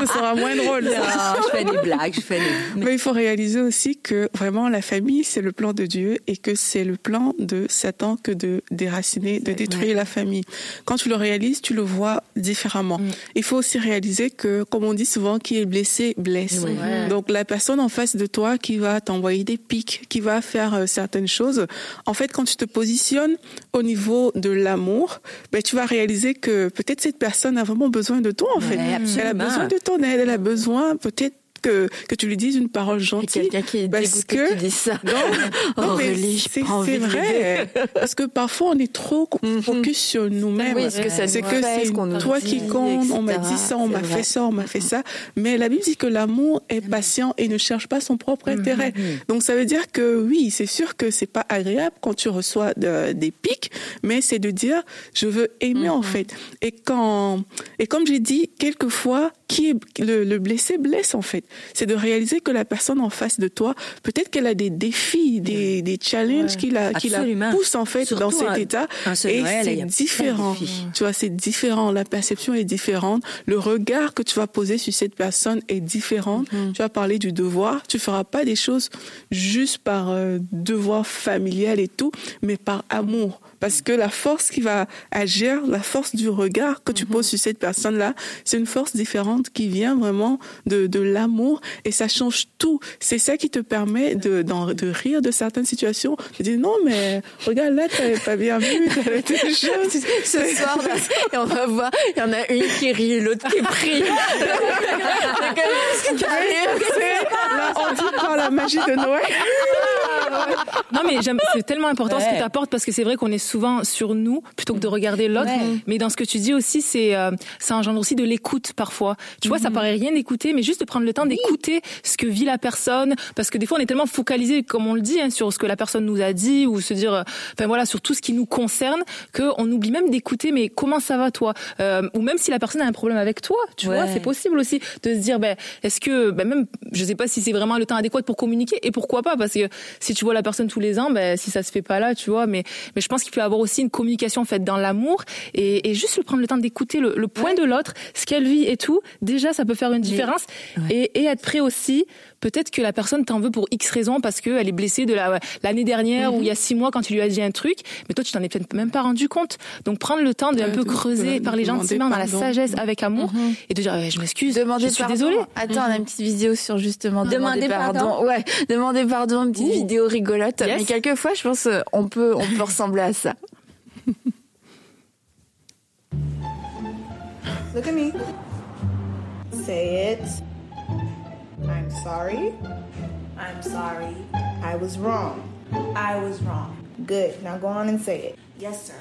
[SPEAKER 3] ce sera moins drôle. ça.
[SPEAKER 4] non, je fais des blagues, je fais des.
[SPEAKER 3] Mais il faut réaliser aussi que vraiment la famille, c'est le plan de Dieu et que c'est le plan de Satan que de déraciner, de détruire la famille. Quand tu le réalises, tu le vois différemment. Il faut aussi réaliser que, comme on dit souvent, qui est blessé, blesse. Donc la personne en face de toi qui va t'envoyer des pics, qui va faire euh, certaines choses, en fait, quand tu te positionnes au niveau de l'amour, ben, tu vas réaliser que peut-être cette personne a vraiment besoin de toi, en fait.
[SPEAKER 4] Ouais,
[SPEAKER 3] Elle a besoin de ton aide, elle a besoin peut-être que, que tu lui dises une parole gentille.
[SPEAKER 2] quelqu'un qui est
[SPEAKER 3] parce que
[SPEAKER 2] que tu dis ça.
[SPEAKER 3] non, non,
[SPEAKER 2] j'ai
[SPEAKER 3] c'est vrai. Parce que parfois, on est trop focus sur nous-mêmes.
[SPEAKER 2] Oui,
[SPEAKER 3] c'est que c'est toi
[SPEAKER 2] dit,
[SPEAKER 3] qui compte, on m'a dit ça, on m'a fait ça, on m'a fait ça. Mais la Bible dit que l'amour est patient et ne cherche pas son propre intérêt. Donc, ça veut dire que oui, c'est sûr que c'est pas agréable quand tu reçois de- des pics, mais c'est de dire, je veux aimer, en fait. Et quand, et comme j'ai dit, quelquefois, qui est le, le blessé blesse, en fait. C'est de réaliser que la personne en face de toi, peut-être qu'elle a des défis, des, des challenges qui la, qui la poussent, en fait, dans cet état. Et c'est différent. Tu vois, c'est différent. La perception est différente. Le regard que tu vas poser sur cette personne est différent.
[SPEAKER 4] Mm-hmm.
[SPEAKER 3] Tu vas parler du devoir. Tu feras pas des choses juste par euh, devoir familial et tout, mais par amour. Parce que la force qui va agir, la force du regard que tu poses sur cette personne-là, c'est une force différente qui vient vraiment de, de l'amour et ça change tout. C'est ça qui te permet de, d'en- de rire de certaines situations. De dire non, mais regarde là, t'avais pas bien vu, t'avais telle chose.
[SPEAKER 2] Ce soir, là, et on va voir, il y en a une qui rit, l'autre qui prie.
[SPEAKER 3] C'est- Là, on dit par la magie de Noël.
[SPEAKER 5] Non, mais j'aime, c'est tellement important ce que tu apportes parce que c'est vrai qu'on est souvent sur nous plutôt que de regarder l'autre.
[SPEAKER 4] Ouais.
[SPEAKER 5] Mais dans ce que tu dis aussi, c'est, euh, ça engendre aussi de l'écoute parfois. Tu vois, ça
[SPEAKER 4] Mhm.
[SPEAKER 5] paraît rien d'écouter, mais juste de prendre le temps d'écouter ce que vit la personne. Parce que des fois, on est tellement focalisé, comme on le dit, hein, sur ce que la personne nous a dit ou se dire, euh, enfin voilà, sur tout ce qui nous concerne, qu'on oublie même d'écouter, mais comment ça va toi? Euh, Ou même si la personne a un problème avec toi, tu
[SPEAKER 4] Ouais.
[SPEAKER 5] vois, c'est possible aussi de se dire, ben, est-ce que, ben même, je sais pas si c'est vraiment le temps adéquat pour communiquer et pourquoi pas, parce que si tu vois la personne tous les ans, ben, si ça se fait pas là, tu vois, mais, mais je pense qu'il peut avoir aussi une communication faite dans l'amour et, et juste le prendre le temps d'écouter le, le point de l'autre, ce qu'elle vit et tout. Déjà, ça peut faire une différence et, et être prêt aussi. Peut-être que la personne t'en veut pour X raison parce qu'elle est blessée de la, l'année dernière ou il y a six mois quand tu lui as dit un truc, mais toi tu t'en es peut-être même pas rendu compte. Donc prendre le temps de un
[SPEAKER 3] Ouais,
[SPEAKER 5] peu
[SPEAKER 3] de-
[SPEAKER 5] creuser,
[SPEAKER 3] de
[SPEAKER 5] parler gentiment dans la sagesse avec amour et de dire je m'excuse, je suis
[SPEAKER 2] pardon.
[SPEAKER 5] désolée.
[SPEAKER 2] Attends, on a une petite vidéo sur justement demander,
[SPEAKER 4] Demander
[SPEAKER 2] pardon.
[SPEAKER 4] pardon.
[SPEAKER 2] Ouais, demander pardon, une petite vidéo rigolote.
[SPEAKER 5] Yes.
[SPEAKER 2] Mais quelquefois, je pense, euh, on peut, on peut ressembler à ça.
[SPEAKER 6] Look at me. Say it. I'm sorry. I'm sorry. I was wrong. I was wrong. Good. Now go on and say it. Yes, sir.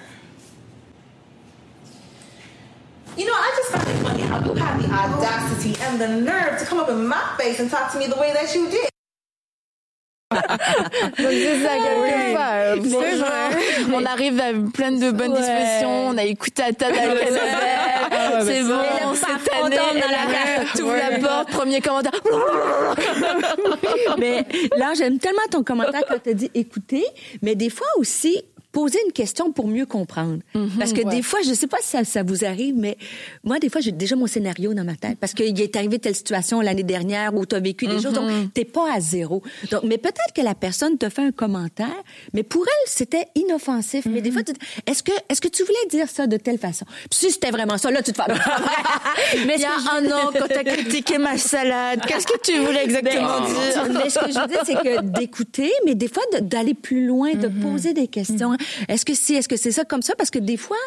[SPEAKER 6] You know, I just find it funny how you have the audacity and the nerve to come up in my face and talk to me the way that you did.
[SPEAKER 2] Donc c'est ça, quelquefois.
[SPEAKER 3] C'est
[SPEAKER 2] bonjour.
[SPEAKER 3] vrai.
[SPEAKER 2] On arrive à plein de bonnes
[SPEAKER 4] Ouais.
[SPEAKER 2] dispositions. On a écouté à table avec Annabelle. C'est bon, cette
[SPEAKER 4] patron
[SPEAKER 2] année,
[SPEAKER 4] tombe dans la cage.
[SPEAKER 2] t'ouvre la porte, premier commentaire.
[SPEAKER 4] mais là, j'aime tellement ton commentaire quand tu as dit écouter, mais des fois aussi poser une question pour mieux comprendre. Parce que des fois, je sais pas si ça, ça vous arrive, mais moi, des fois, j'ai déjà mon scénario dans ma tête. Parce qu'il est arrivé telle situation l'année dernière où tu as vécu des choses, donc t'es pas à zéro. Donc, mais peut-être que la personne te fait un commentaire, mais pour elle, c'était inoffensif. Mais des fois, tu te dis, est-ce que, est-ce que tu voulais dire ça de telle façon? Puis si c'était vraiment ça, là, tu te fais... mais
[SPEAKER 2] Il y a un an, quand t'as critiqué ma salade, qu'est-ce que tu voulais exactement dire
[SPEAKER 4] mais ce que je veux dire, c'est que d'écouter, mais des fois d'aller plus loin, de poser des questions. Est-ce que c'est, est-ce que c'est ça comme ça? Parce que des fois,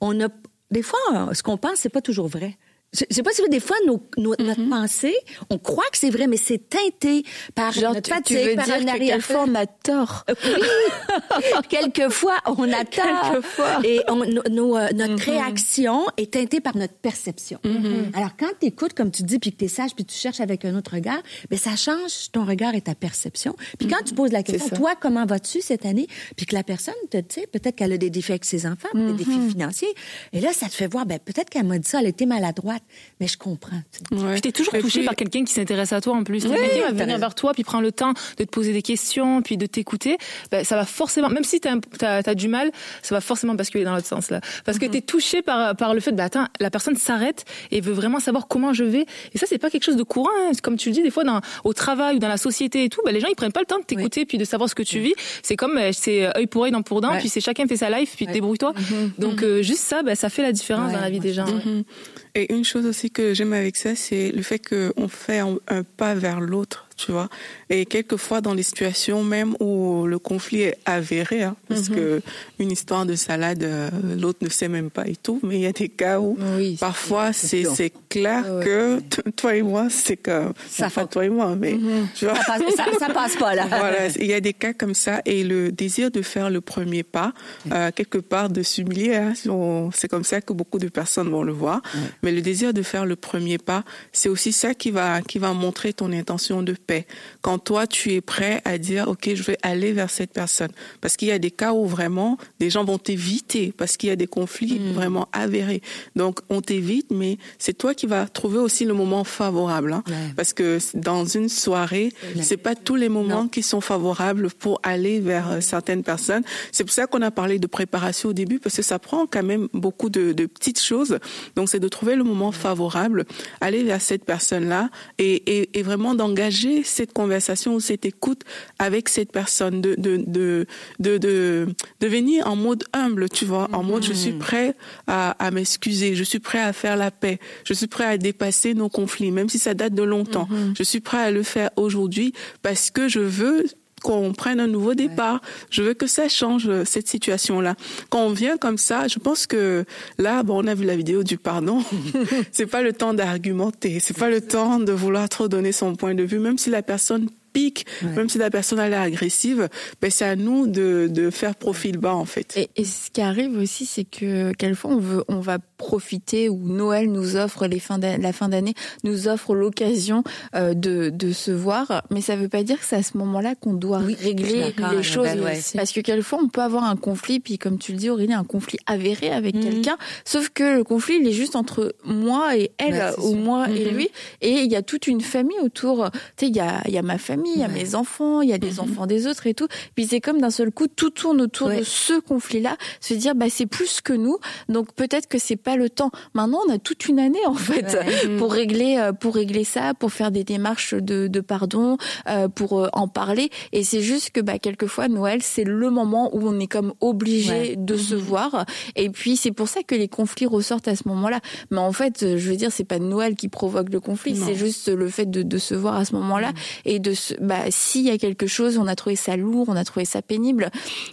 [SPEAKER 4] on a, des fois, ce qu'on pense, c'est pas toujours vrai. Je sais pas si vous, des fois, nos, nos- notre pensée, on croit que c'est vrai, mais c'est teinté par
[SPEAKER 2] Genre,
[SPEAKER 4] notre
[SPEAKER 2] tu, tu
[SPEAKER 4] fatigue,
[SPEAKER 2] veux
[SPEAKER 4] par
[SPEAKER 2] dire
[SPEAKER 4] un
[SPEAKER 2] que on a tort.
[SPEAKER 4] Oui, quelquefois on a tort.
[SPEAKER 2] Quelquefois.
[SPEAKER 4] Et on- nos, euh, notre réaction est teintée par notre perception. Alors quand tu écoutes, comme tu dis, puis que tu es sage, puis tu cherches avec un autre regard, ben ça change ton regard et ta perception. Puis quand tu poses la question, toi, comment vas-tu cette année? Puis que la personne te dit, peut-être qu'elle a des défis avec ses enfants, des défis financiers. Et là, ça te fait voir, ben peut-être qu'elle m'a dit ça, elle était maladroite. Mais je comprends.
[SPEAKER 3] Ouais.
[SPEAKER 5] Puis t'es toujours
[SPEAKER 3] Et
[SPEAKER 5] touché
[SPEAKER 3] puis-
[SPEAKER 5] par quelqu'un qui s'intéresse à toi en plus.
[SPEAKER 4] Oui,
[SPEAKER 5] quelqu'un va venir vers toi puis prend le temps de te poser des questions puis de t'écouter. Ben, ça va forcément, même si t'as as, as, du mal, ça va forcément basculer dans l'autre sens là. Parce que t'es touché par par le fait, bah attends, la personne s'arrête et veut vraiment savoir comment je vais. Et ça c'est pas quelque chose de courant. hein. Comme tu le dis des fois dans au travail ou dans la société et tout, ben, les gens ils prennent pas le temps de t'écouter puis de savoir ce que tu vis. C'est comme euh, c'est œil pour œil, dent pour dent.
[SPEAKER 4] Ouais.
[SPEAKER 5] Puis c'est chacun fait sa life puis débrouille-toi. Donc euh, juste ça, ben, ça fait la différence
[SPEAKER 4] Ouais,
[SPEAKER 5] dans la vie
[SPEAKER 4] moi,
[SPEAKER 5] des gens. ouais.
[SPEAKER 3] Et une chose aussi que j'aime avec ça, c'est le fait qu'on fait un pas vers l'autre, tu vois. Et quelquefois dans les situations même où le conflit est avéré, hein, parce que une histoire de salade, euh, l'autre ne sait même pas et tout, mais il y a des cas où
[SPEAKER 2] Oui,
[SPEAKER 3] parfois c'est clair que toi et moi, c'est que
[SPEAKER 4] Ça
[SPEAKER 3] enfin toi et moi, mais tu vois.
[SPEAKER 4] Ça passe, ça, ça passe pas là.
[SPEAKER 3] Voilà, il y a des cas comme ça et le désir de faire le premier pas, euh, quelque part de s'humilier, hein, c'est comme ça que beaucoup de personnes vont le voir. Mais le désir de faire le premier pas, c'est aussi ça qui va qui va montrer ton intention de paix. Quand toi tu es prêt à dire ok je vais aller vers cette personne, parce qu'il y a des cas où vraiment des gens vont t'éviter parce qu'il y a des conflits vraiment avérés. Donc on t'évite, mais c'est toi qui vas trouver aussi le moment favorable, hein,
[SPEAKER 4] Ouais.
[SPEAKER 3] parce que dans une soirée, c'est pas tous les moments qui sont favorables pour aller vers euh, certaines personnes. C'est pour ça qu'on a parlé de préparation au début, parce que ça prend quand même beaucoup de, de petites choses. Donc, c'est de trouver le moment favorable, aller vers cette personne-là et, et, et vraiment d'engager cette conversation ou cette écoute avec cette personne, de de de de de, de venir en mode humble, tu vois, en mode je suis prêt à, à m'excuser, je suis prêt à faire la paix, je suis prêt à dépasser nos conflits, même si ça date de longtemps. Je suis prêt à le faire aujourd'hui parce que je veux qu'on prenne un nouveau départ. Je veux que ça change euh, cette situation-là. Quand on vient comme ça, je pense que là, bon, on a vu la vidéo du pardon. c'est pas le temps d'argumenter. C'est pas le temps de vouloir trop donner son point de vue, même si la personne pique, même si la personne elle est agressive, ben c'est à nous de, de faire profil bas en fait.
[SPEAKER 2] Et, et ce qui arrive aussi, c'est que quelquefois on veut, on va profiter ou Noël nous offre les fins la fin d'année nous offre l'occasion euh, de, de se voir, mais ça veut pas dire que c'est à ce moment-là qu'on doit
[SPEAKER 4] Oui,
[SPEAKER 2] régler les choses.
[SPEAKER 4] Ouais.
[SPEAKER 2] Parce que quelquefois on peut avoir un conflit, puis comme tu le dis Aurélie, un conflit avéré avec
[SPEAKER 4] Mhm.
[SPEAKER 2] quelqu'un, sauf que le conflit il est juste entre moi et elle ou
[SPEAKER 4] sûr.
[SPEAKER 2] moi et
[SPEAKER 4] Mhm.
[SPEAKER 2] lui, et il y a toute une famille autour. Tu sais, il y a, il y a ma famille, il y a mes enfants, il y a des
[SPEAKER 4] Mhm.
[SPEAKER 2] enfants des autres et tout. Puis c'est comme d'un seul coup tout tourne autour
[SPEAKER 4] Ouais.
[SPEAKER 2] de ce conflit-là, se dire bah c'est plus que nous, donc peut-être que c'est pas le temps. Maintenant on a toute une année en fait
[SPEAKER 4] Ouais.
[SPEAKER 2] pour régler euh, pour régler ça, pour faire des démarches de, de pardon, euh, pour euh, en parler. Et c'est juste que bah quelquefois Noël c'est le moment où on est comme obligé
[SPEAKER 4] Ouais.
[SPEAKER 2] de se voir. Et puis c'est pour ça que les conflits ressortent à ce moment-là. Mais en fait je veux dire c'est pas Noël qui provoque le conflit, c'est juste le fait de, de se voir à ce moment-là et de se bah s'il y a quelque chose, on a trouvé ça lourd, on a trouvé ça pénible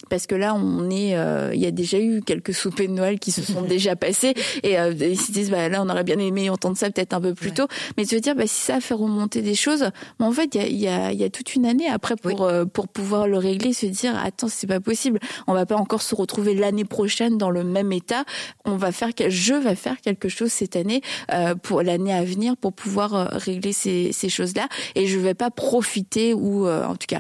[SPEAKER 2] parce que là on est euh, il y a déjà eu quelques soupers de Noël qui se sont déjà passés et euh, ils se disent bah là on aurait bien aimé entendre ça peut-être un peu plus tôt. Mais tu veux dire bah si ça fait remonter des choses, mais en fait il y a, il y, a, il y a toute une année après pour euh, pour pouvoir le régler, se dire attends c'est pas possible, on va pas encore se retrouver l'année prochaine dans le même état. On va faire je vais faire quelque chose cette année euh, pour l'année à venir pour pouvoir régler ces, ces choses-là. Et je vais pas profiter ou en tout cas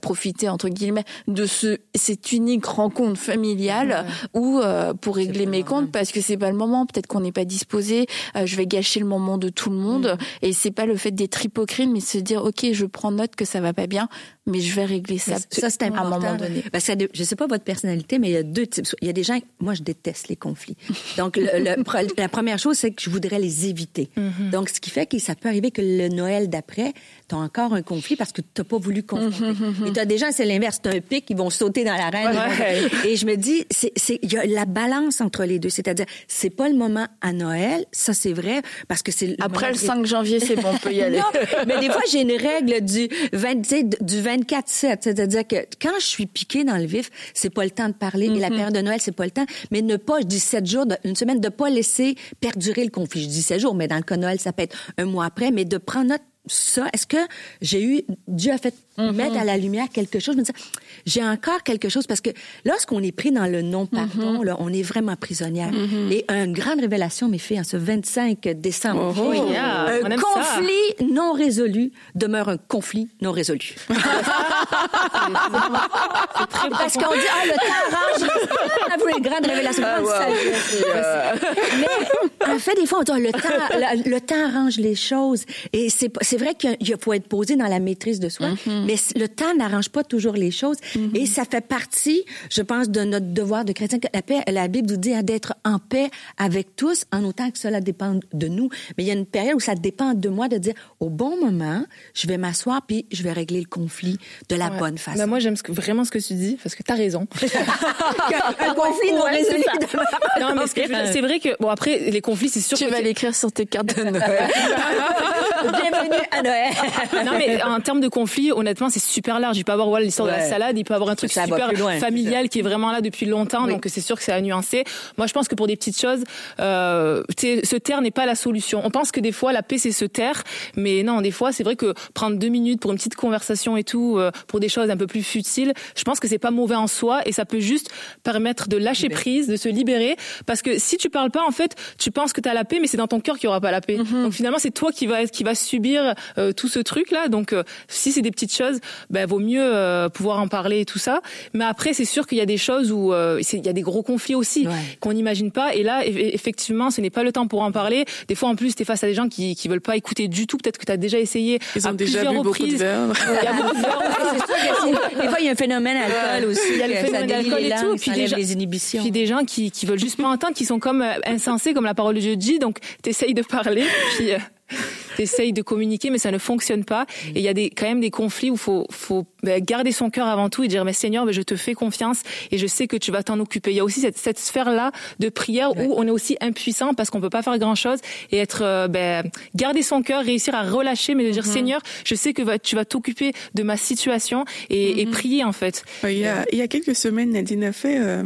[SPEAKER 2] profiter entre guillemets de ce cette unique rencontre familiale ou pour régler mes comptes parce que c'est pas le moment peut-être qu'on n'est pas disposé euh, je vais gâcher le moment de tout le monde et c'est pas le fait d'être hypocrite mais se dire ok je prends note que ça va pas bien mais je vais régler ça
[SPEAKER 4] Ça, c'est
[SPEAKER 2] à un
[SPEAKER 4] important.
[SPEAKER 2] moment donné
[SPEAKER 4] Parce que je sais pas votre personnalité, mais il y a deux types. Il y a des gens, moi, je déteste les conflits. Donc, le- le- pre- la première chose, c'est que je voudrais les éviter.
[SPEAKER 2] Mm-hmm.
[SPEAKER 4] Donc, ce qui fait que ça peut arriver que le Noël d'après, tu as encore un conflit parce que tu n'as pas voulu confronter.
[SPEAKER 2] Mm-hmm.
[SPEAKER 4] Et tu as des gens, c'est l'inverse. Tu un pic, ils vont sauter dans l'arène.
[SPEAKER 5] Ouais.
[SPEAKER 4] Et je me dis, il y a la balance entre les deux. C'est-à-dire, c'est pas le moment à Noël, ça c'est vrai, parce que c'est
[SPEAKER 2] après le 5 janvier c'est bon on peut y aller
[SPEAKER 4] non, mais des fois, j'ai une règle du 20, tu sais, du 24-7. C'est-à-dire que quand je suis piquée dans le vif, c'est pas le temps de parler. Et la période de Noël, c'est pas le temps. Mais ne pas, je dis 7 jours, une semaine, de pas laisser perdurer le conflit. Je dis 7 jours, mais dans le cas de Noël, ça peut être un mois après. Mais de prendre note ça, est-ce que j'ai eu, Dieu a fait mettre à la lumière quelque chose, me dire, j'ai encore quelque chose, parce que lorsqu'on est pris dans le non-pardon, là, on est vraiment prisonnière. Et une grande révélation m'est faite en ce 25 décembre.
[SPEAKER 5] Oh, yeah, on
[SPEAKER 4] un
[SPEAKER 5] ça.
[SPEAKER 4] conflit non résolu demeure un conflit non résolu. Parce qu'on dit, ah, le temps arrange. Une grande révélation.
[SPEAKER 2] Ah.
[SPEAKER 4] Mais, en fait, des fois, on dit, ah, le temps, le, le temps arrange les choses. Et c'est, c'est vrai qu'il faut être posé dans la maîtrise de soi.
[SPEAKER 2] Mm-hmm.
[SPEAKER 4] Mais le temps n'arrange pas toujours les choses. Et ça fait partie, je pense, de notre devoir de chrétien. que La, paix, la Bible nous dit hein, d'être en paix avec tous, en autant que cela dépend de nous. Mais il y a une période où ça dépend de moi de dire, au bon moment, je vais m'asseoir puis je vais régler le conflit de la
[SPEAKER 5] Ouais.
[SPEAKER 4] bonne façon.
[SPEAKER 5] Bah, moi, j'aime vraiment ce que tu dis, parce que tu as raison.
[SPEAKER 4] un conflit non
[SPEAKER 5] Ouais,
[SPEAKER 4] résolu.
[SPEAKER 5] c'est ça. Non, mais ce c'est vrai que, bon, après, les conflits, c'est sûr
[SPEAKER 2] tu
[SPEAKER 5] que
[SPEAKER 2] vas l'écrire sur tes cartes de Noël
[SPEAKER 4] Bienvenue à Noël.
[SPEAKER 5] non mais en termes de conflit, honnêtement, c'est super large. Il peut avoir voilà l'histoire de la salade, il peut avoir un truc
[SPEAKER 4] Ça
[SPEAKER 5] super familial qui est vraiment là depuis longtemps,
[SPEAKER 4] Oui.
[SPEAKER 5] donc c'est sûr que c'est à nuancer. Moi, je pense que pour des petites choses, euh, se taire n'est pas la solution. On pense que des fois la paix c'est se taire, mais non, des fois c'est vrai que prendre deux minutes pour une petite conversation et tout, euh, pour des choses un peu plus futiles, je pense que c'est pas mauvais en soi et ça peut juste permettre de lâcher prise, de se libérer, parce que si tu parles pas, en fait, tu penses que tu as la paix, mais c'est dans ton cœur qu'il y aura pas la paix. Donc finalement, c'est toi qui va qui va subir euh, tout ce truc là. Donc euh, si c'est des petites choses, ben vaut mieux euh, pouvoir en parler et tout ça. Mais après, c'est sûr qu'il y a des choses où euh, il y a des gros conflits aussi
[SPEAKER 4] Ouais.
[SPEAKER 5] qu'on n'imagine pas. Et là, eff- effectivement, ce n'est pas le temps pour en parler. Des fois, en plus, tu es face à des gens qui qui veulent pas écouter du tout. Peut-être que tu as déjà essayé
[SPEAKER 3] Ils
[SPEAKER 5] à
[SPEAKER 3] ont déjà
[SPEAKER 5] plusieurs
[SPEAKER 3] bu beaucoup de
[SPEAKER 5] reprises. Il y a beaucoup de.
[SPEAKER 4] Des fois, il y a un phénomène alcool aussi.
[SPEAKER 5] Il y a le phénomène d'alcool et tout, puis
[SPEAKER 4] enlève
[SPEAKER 5] déjà-
[SPEAKER 4] les inhibitions.
[SPEAKER 5] Puis des gens qui qui veulent juste pas entendre, qui sont comme euh, insensés, comme la parole de Dieu dit. Donc t'essayes de parler, puis euh, t'essayes de communiquer, mais ça ne fonctionne pas. Et il y a des quand même des conflits où faut faut ben, garder son cœur avant tout et dire mais Seigneur, je te fais confiance et je sais que tu vas t'en occuper. Il y a aussi cette, cette sphère là de prière où on est aussi impuissant parce qu'on peut pas faire grand chose et être euh, ben, garder son cœur, réussir à relâcher, mais de dire Seigneur, je sais que tu vas t'occuper de ma situation et, et prier en fait.
[SPEAKER 3] Il y, a, il y a quelques semaines, Nadine a fait euh,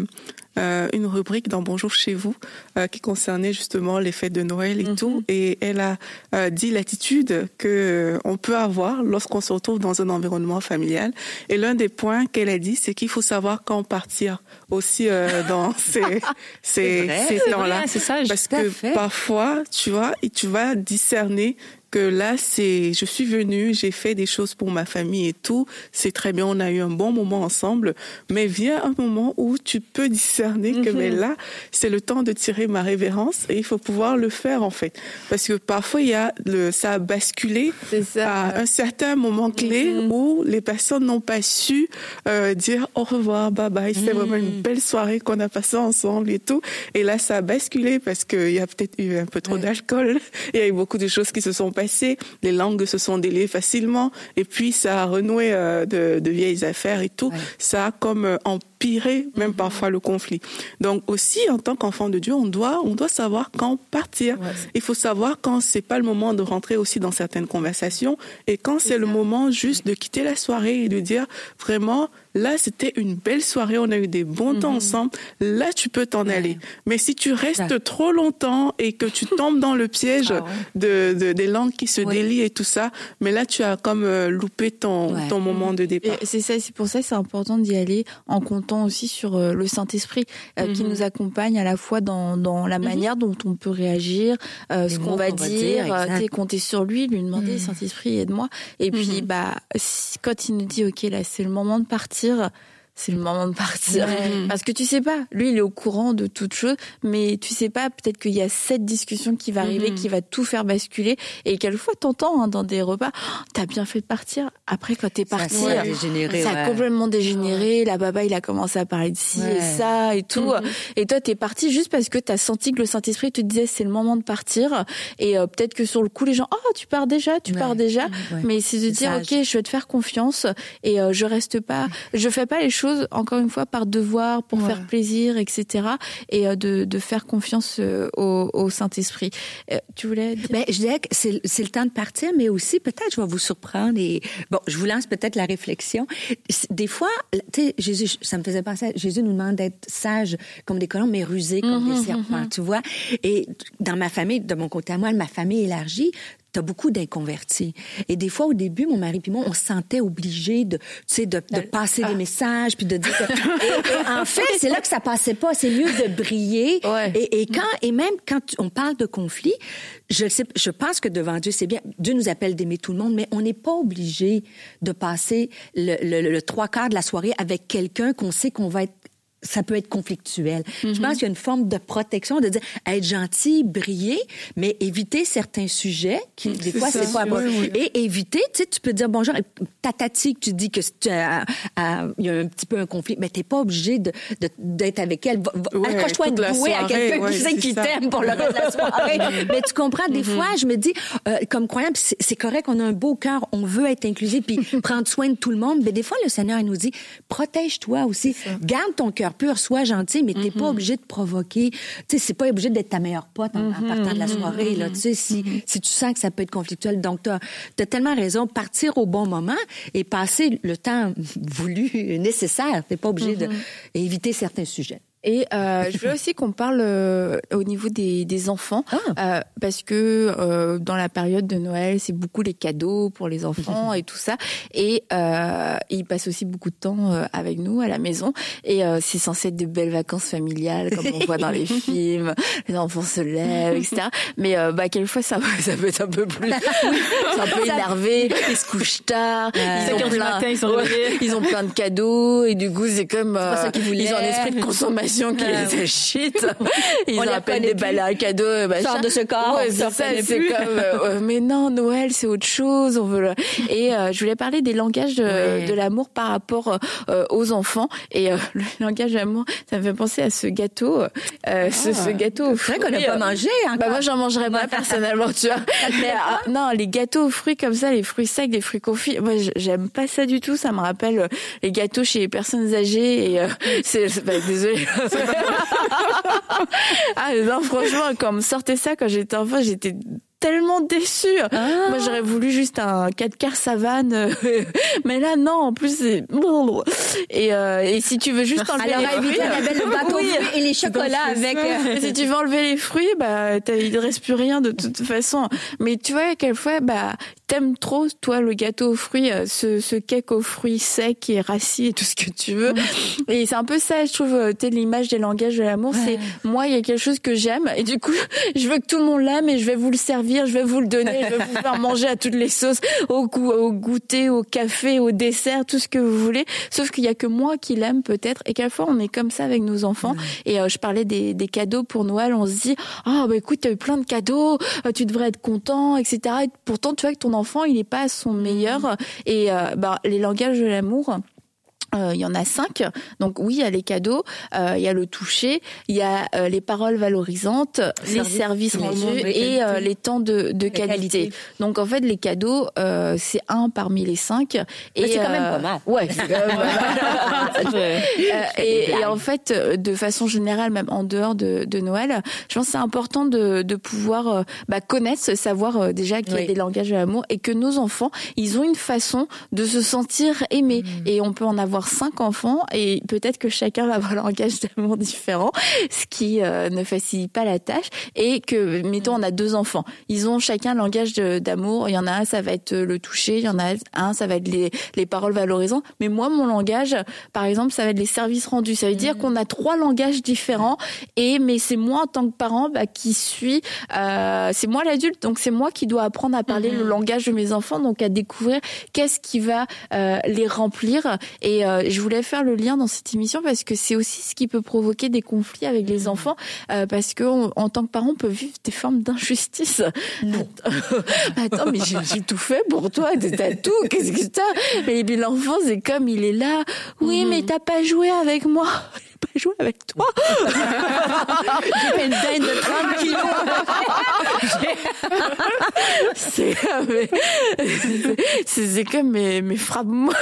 [SPEAKER 3] euh, une rubrique dans Bonjour chez vous euh, qui concernait justement les fêtes de Noël et tout. Et elle a euh, dit l'attitude que euh, on peut avoir lorsqu'on se retrouve dans un environnement familial. Et l'un des points qu'elle a dit, c'est qu'il faut savoir quand partir aussi euh, dans ces, ces, temps-là. Parce que parfois, tu vois, et tu vas discerner que là, c'est, je suis venue, j'ai fait des choses pour ma famille et tout. C'est très bien, on a eu un bon moment ensemble. Mais vient un moment où tu peux discerner que, mais là, c'est le temps de tirer ma révérence et il faut pouvoir le faire, en fait. Parce que parfois, il y a le, ça a basculé
[SPEAKER 2] ça.
[SPEAKER 3] à un certain moment clé où les personnes n'ont pas su euh, dire au revoir, bye bye. C'était vraiment une belle soirée qu'on a passée ensemble et tout. Et là, ça a basculé parce qu'il y a peut-être eu un peu trop d'alcool. Il y a eu beaucoup de choses qui se sont passées. Les langues se sont déliées facilement. Et puis, ça a renoué euh, de, de vieilles affaires et tout. Ça a comme empiré inspirer même parfois le conflit. Donc aussi en tant qu'enfant de Dieu, on doit on doit savoir quand partir. Il faut savoir quand c'est pas le moment de rentrer aussi dans certaines conversations et quand c'est le moment juste de quitter la soirée et de dire vraiment Là, c'était une belle soirée, on a eu des bons temps mhm. ensemble. Là, tu peux t'en aller. Mais si tu restes trop longtemps et que tu tombes dans le piège ah de, de, des langues qui se délient et tout ça, mais là, tu as comme euh, loupé ton, ton moment de départ.
[SPEAKER 2] C'est ça, c'est pour ça c'est important d'y aller en comptant aussi sur euh, le Saint-Esprit euh, qui mhm. nous accompagne à la fois dans, dans la mhm. manière dont on peut réagir, ce qu'on va, dire, dire compter sur lui, lui demander Saint-Esprit aide-moi. Et puis bah quand il nous dit ok là c'est le moment de partir c'est le moment de partir. Parce que tu sais pas, lui il est au courant de toute chose, mais tu sais pas, peut-être qu'il y a cette discussion qui va arriver, mhm. qui va tout faire basculer. Et quelquefois t'entends hein, dans des repas, oh, t'as bien fait de partir. Après quand t'es parti, ça, a, complètement dégénéré. La baba il a commencé à parler de ci et ça et tout. Mhm. Et toi t'es parti juste parce que t'as senti que le Saint-Esprit te disait c'est le moment de partir. Et euh, peut-être que sur le coup les gens, oh tu pars déjà, tu pars déjà. Mais c'est de dire ok je vais te faire confiance et euh, je reste pas, je fais pas les choses encore une fois, par devoir, pour faire plaisir, etc. Et euh, de, de faire confiance euh, au, au Saint-Esprit. Euh, tu voulais dire?
[SPEAKER 4] Ben, je dirais que c'est, le temps de partir, mais aussi, peut-être, je vais vous surprendre et, bon, je vous lance peut-être la réflexion. Des fois, tu sais, Jésus, ça me faisait penser, Jésus nous demande d'être sages comme des colons, mais rusés comme des mhm, serpents, mhm. tu vois? Et dans ma famille, de mon côté à moi, ma famille élargie, t'as beaucoup d'inconvertis. Et des fois, au début, mon mari puis moi, on se sentait obligé de, tu sais, de, de passer des ah. messages puis de dire. et, en fait, c'est là que ça passait pas. C'est mieux de briller. Et, et, quand et même quand on parle de conflit, je sais, je pense que devant Dieu, c'est bien. Dieu nous appelle d'aimer tout le monde, mais on n'est pas obligé de passer le, le, le trois quarts de la soirée avec quelqu'un qu'on sait qu'on va être ça peut être conflictuel. Je mhm. pense qu'il y a une forme de protection, de dire être gentil, briller, mais éviter certains sujets qui des fois c'est pas bon. Et éviter, tu sais, tu peux dire bonjour, ta tati que tu dis que tu as, il y a un petit peu un conflit, mais t'es pas obligé de d'être avec elle. Accroche-toi de bouée à quelqu'un qui sait qui t'aime pour le reste de la soirée. mais tu comprends, des mhm. fois, je me dis, euh, comme croyant, c'est correct, on a un beau cœur, on veut être inclusif, puis prendre soin de tout le monde. Mais des fois, le Seigneur il nous dit, protège-toi aussi, garde ton cœur pur, sois gentil, mais t'es pas mm-hmm. obligé de provoquer. Tu sais, c'est pas obligé d'être ta meilleure pote en, mm-hmm. partant de la soirée, là. Tu sais, si, mm-hmm. si tu sens que ça peut être conflictuel. Donc, t'as as tellement raison. Partir au bon moment et passer le temps voulu, nécessaire. T'es pas obligé d'éviter certains sujets.
[SPEAKER 2] Et euh, je veux aussi qu'on parle euh, au niveau des, des enfants, ah. euh, parce que euh, dans la période de Noël, c'est beaucoup les cadeaux pour les enfants et tout ça. Et euh, ils passent aussi beaucoup de temps euh, avec nous à la maison. Et c'est censé être de belles vacances familiales, comme on voit dans les films. Les enfants se lèvent, etc. Mais bah, quelquefois, ça, ça peut être un peu plus... c'est un peu énervé. Ils se couchent tard.
[SPEAKER 5] Ils, ont plein, matin, ils, sont
[SPEAKER 2] ils ont plein de cadeaux. Et du coup, c'est comme... ils ont un esprit de consommation qui les shit. Ils ont appellent des balles à cadeaux.
[SPEAKER 4] Sors de ce corps.
[SPEAKER 2] Ouais, c'est ça, c'est comme, euh, mais non, Noël, c'est autre chose. On veut Et euh, je voulais parler des langages de, de l'amour par rapport euh, aux enfants. Et le langage de l'amour, ça me fait penser à ce gâteau, ce, ce, ah. gâteau aux fruits.
[SPEAKER 4] qu'on n'a pas mangé, hein,
[SPEAKER 2] Bah, moi, j'en mangerais pas personnellement, tu vois. mais, non, les gâteaux aux fruits comme ça, les fruits secs, les fruits confits, moi, j'aime pas ça du tout. Ça me rappelle les gâteaux chez les personnes âgées. Et c'est, bah, désolé, ah non, franchement, quand on me sortait ça quand j'étais enfant, j'étais tellement déçue. Ah. Moi, j'aurais voulu juste un 4 quarts savane. mais là, non, en plus, c'est... Et, euh, et si tu veux juste enlever
[SPEAKER 4] Alors, les fruits... le bateau et les chocolats avec...
[SPEAKER 2] Euh, si tu veux enlever les fruits, bah, il ne reste plus rien de toute façon. Mais tu vois, quelquefois, bah, t'aimes trop, toi, le gâteau aux fruits, euh, ce, ce cake aux fruits secs et rassis et tout ce que tu veux. Et c'est un peu ça, je trouve, euh, t'es l'image des langages de l'amour. C'est, moi, il y a quelque chose que j'aime et du coup, je veux que tout le monde l'aime et je vais vous le servir, je vais vous le donner, je vais vous faire manger à toutes les sauces, au, goût, au goûter, au café, au dessert, tout ce que vous voulez. Sauf qu'il y a que moi qui l'aime peut-être et quelquefois on est comme ça avec nos enfants. Et euh, je parlais des, des cadeaux pour Noël, on se dit, ah oh, bah écoute, t'as eu plein de cadeaux, tu devrais être content, etc. Et pourtant, tu vois que ton enfant, il n'est pas à son meilleur. Et euh, bah, les langages de l'amour, euh, il y en a cinq. Donc oui, il y a les cadeaux, euh, il y a le toucher, il y a euh, les paroles valorisantes, les services rendus et les temps de, de qualité.
[SPEAKER 4] qualité.
[SPEAKER 2] Donc en fait, les cadeaux, c'est un parmi les cinq.
[SPEAKER 4] Mais c'est quand même pas mal.
[SPEAKER 2] Ouais. et, et en fait, de façon générale, même en dehors de, de Noël, je pense que c'est important de, de pouvoir bah, connaître, savoir déjà qu'il y a
[SPEAKER 4] Oui.
[SPEAKER 2] des langages de l'amour et que nos enfants, ils ont une façon de se sentir aimés. Et on peut en avoir cinq enfants et peut-être que chacun va avoir un langage d'amour différent, ce qui euh, ne facilite pas la tâche. Et que, mettons, on a deux enfants, ils ont chacun un langage d'amour. Il y en a un, ça va être le toucher, il y en a un, ça va être les, les paroles valorisantes. Mais moi, mon langage, par exemple, ça va être les services rendus. Ça veut dire qu'on a trois langages différents. Et mais c'est moi en tant que parent bah, qui suis, euh, c'est moi l'adulte, donc c'est moi qui dois apprendre à parler le langage de mes enfants, donc à découvrir qu'est-ce qui va euh, les remplir. Et euh, je voulais faire le lien dans cette émission parce que c'est aussi ce qui peut provoquer des conflits avec les enfants, euh, parce que on- en tant que parent, on peut vivre des formes d'injustice. Attends, mais j'ai tout fait pour toi, t'as tout, qu'est-ce que t'as? Mais, mais l'enfant, c'est comme il est là. Oui, mais t'as pas joué avec moi. Pas joué avec toi.
[SPEAKER 4] J'ai une dinde de 30 kilos.
[SPEAKER 2] c'est comme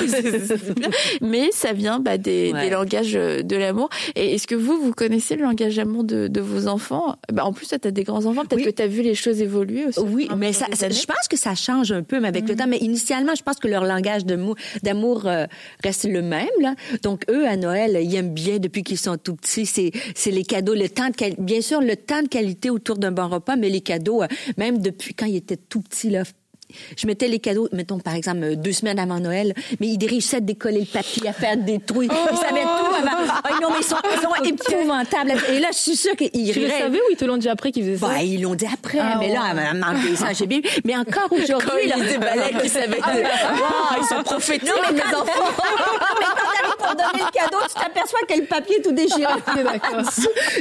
[SPEAKER 2] c'est- c'est bien. mais ça vient bah, des,
[SPEAKER 4] Ouais.
[SPEAKER 2] des langages de l'amour et est-ce que vous vous connaissez le langage d'amour de, de vos enfants? Bah, en plus toi t'as des grands enfants peut-être
[SPEAKER 4] Oui.
[SPEAKER 2] que t'as vu les choses évoluer aussi
[SPEAKER 4] Oui, mais ça, ça- je pense que ça change un peu mais avec le temps. Mais initialement, je pense que leur langage d'amour euh, reste le même. Là. Donc eux, à Noël, ils aiment bien depuis qu'ils sont tout petits. C'est, les cadeaux, le temps de bien sûr le temps de qualité autour d'un bon repas, mais les cadeaux, euh, même depuis quand ils étaient tout petits là. Je mettais les cadeaux, mettons par exemple euh, deux semaines avant Noël, mais ils réussissaient à décoller le papier, à faire des trous. Ils savaient tout avant. Ah, non, mais ils sont, ils sont épouvantables. Et là, je suis sûre qu'ils
[SPEAKER 5] Tu le
[SPEAKER 4] riraient.
[SPEAKER 5] savais ou ils te l'ont dit après qu'ils faisaient ça?
[SPEAKER 4] Bah, ils l'ont dit après,
[SPEAKER 5] Ah,
[SPEAKER 4] mais là, elle m'a ça, j'ai bien. Mais encore aujourd'hui, là.
[SPEAKER 2] qui savaient Wow, ils sont prophétiques mes enfants
[SPEAKER 4] mais quand pour donner le cadeau, tu t'aperçois que le papier est tout déchiré.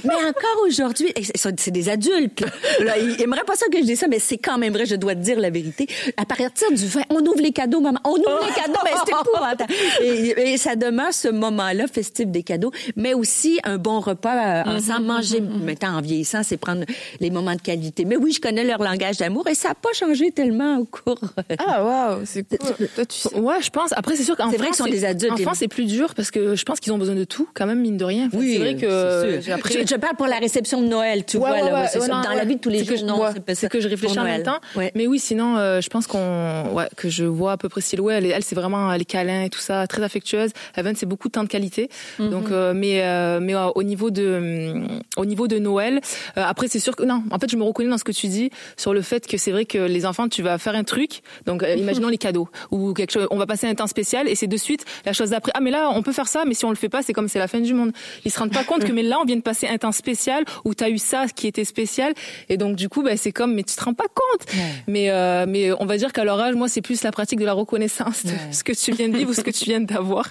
[SPEAKER 4] mais encore aujourd'hui, c'est des adultes. Là, ils aimeraient pas ça que je dise ça, mais c'est quand même vrai, je dois te dire la vérité. À partir du 20, on ouvre les cadeaux, maman. On ouvre les cadeaux, mais c'est épouvantable. Et, et ça demeure ce moment-là festif des cadeaux, mais aussi un bon repas euh, ensemble. Manger, maintenant en vieillissant, c'est prendre les moments de qualité. Mais oui, je connais leur langage d'amour et ça n'a pas changé tellement au cours.
[SPEAKER 2] ah waouh c'est cool toi tu sais
[SPEAKER 5] Ouais, je pense. Après, c'est sûr qu'en
[SPEAKER 4] C'est vrai
[SPEAKER 5] France,
[SPEAKER 4] qu'ils sont des adultes,
[SPEAKER 5] En France, c'est plus dur parce que je pense qu'ils ont besoin de tout, quand même, mine de rien. Enfin, c'est vrai que j'ai appris.
[SPEAKER 4] Je, je parle pour la réception de Noël, tu
[SPEAKER 5] Ouais,
[SPEAKER 4] vois.
[SPEAKER 5] ouais,
[SPEAKER 4] là,
[SPEAKER 5] ouais,
[SPEAKER 4] ouais, c'est
[SPEAKER 5] ouais,
[SPEAKER 4] ça.
[SPEAKER 5] non,
[SPEAKER 4] Dans
[SPEAKER 5] ouais.
[SPEAKER 4] la vie de tous les jours, non. c'est
[SPEAKER 5] que je réfléchis en même
[SPEAKER 4] Noël.
[SPEAKER 5] temps.
[SPEAKER 4] Ouais.
[SPEAKER 5] Mais oui, sinon, euh, je pense qu'on, ouais, que je vois à peu près Syloué. Elle, elle c'est vraiment les câlins et tout ça, très affectueuse. Evan, c'est beaucoup de temps de qualité. Donc, euh, mais, euh, mais euh, au niveau de, au niveau de Noël, euh, après, c'est sûr que non. En fait, je me reconnais dans ce que tu dis sur le fait que c'est vrai que les enfants, tu vas faire un truc. Donc, euh, imaginons les cadeaux ou quelque chose. On va passer un temps spécial et c'est de suite la chose d'après. Ah, mais là, on peut faire ça, mais si on le fait pas, c'est comme c'est la fin du monde. Ils se rendent pas compte que mais là, on vient de passer un temps spécial où tu as eu ça qui était spécial et donc du coup, ben, c'est comme mais tu te rends pas compte. Mais euh, mais on va dire qu'à leur âge, moi, c'est plus la pratique de la reconnaissance de ce que tu viens de vivre ou ce que tu viens d'avoir.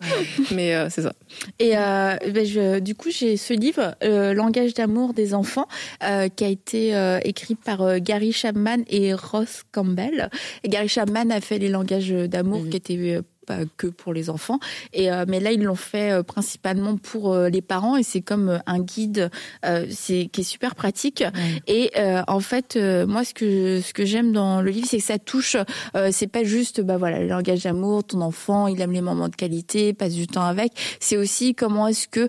[SPEAKER 5] Mais euh, c'est ça.
[SPEAKER 2] Et euh, ben je, du coup, j'ai ce livre, euh, Langage d'amour des enfants, qui a été écrit par Gary Chapman et Ross Campbell. Et Gary Chapman a fait les langages d'amour qui étaient pas que pour les enfants. Et euh, mais là, ils l'ont fait euh, principalement pour euh, les parents et c'est comme un guide, c'est qui est super pratique. Et en fait, moi, ce que ce que j'aime dans le livre, c'est que ça touche. C'est pas juste, bah voilà, le langage d'amour, ton enfant, il aime les moments de qualité, passe du temps avec. C'est aussi comment est-ce que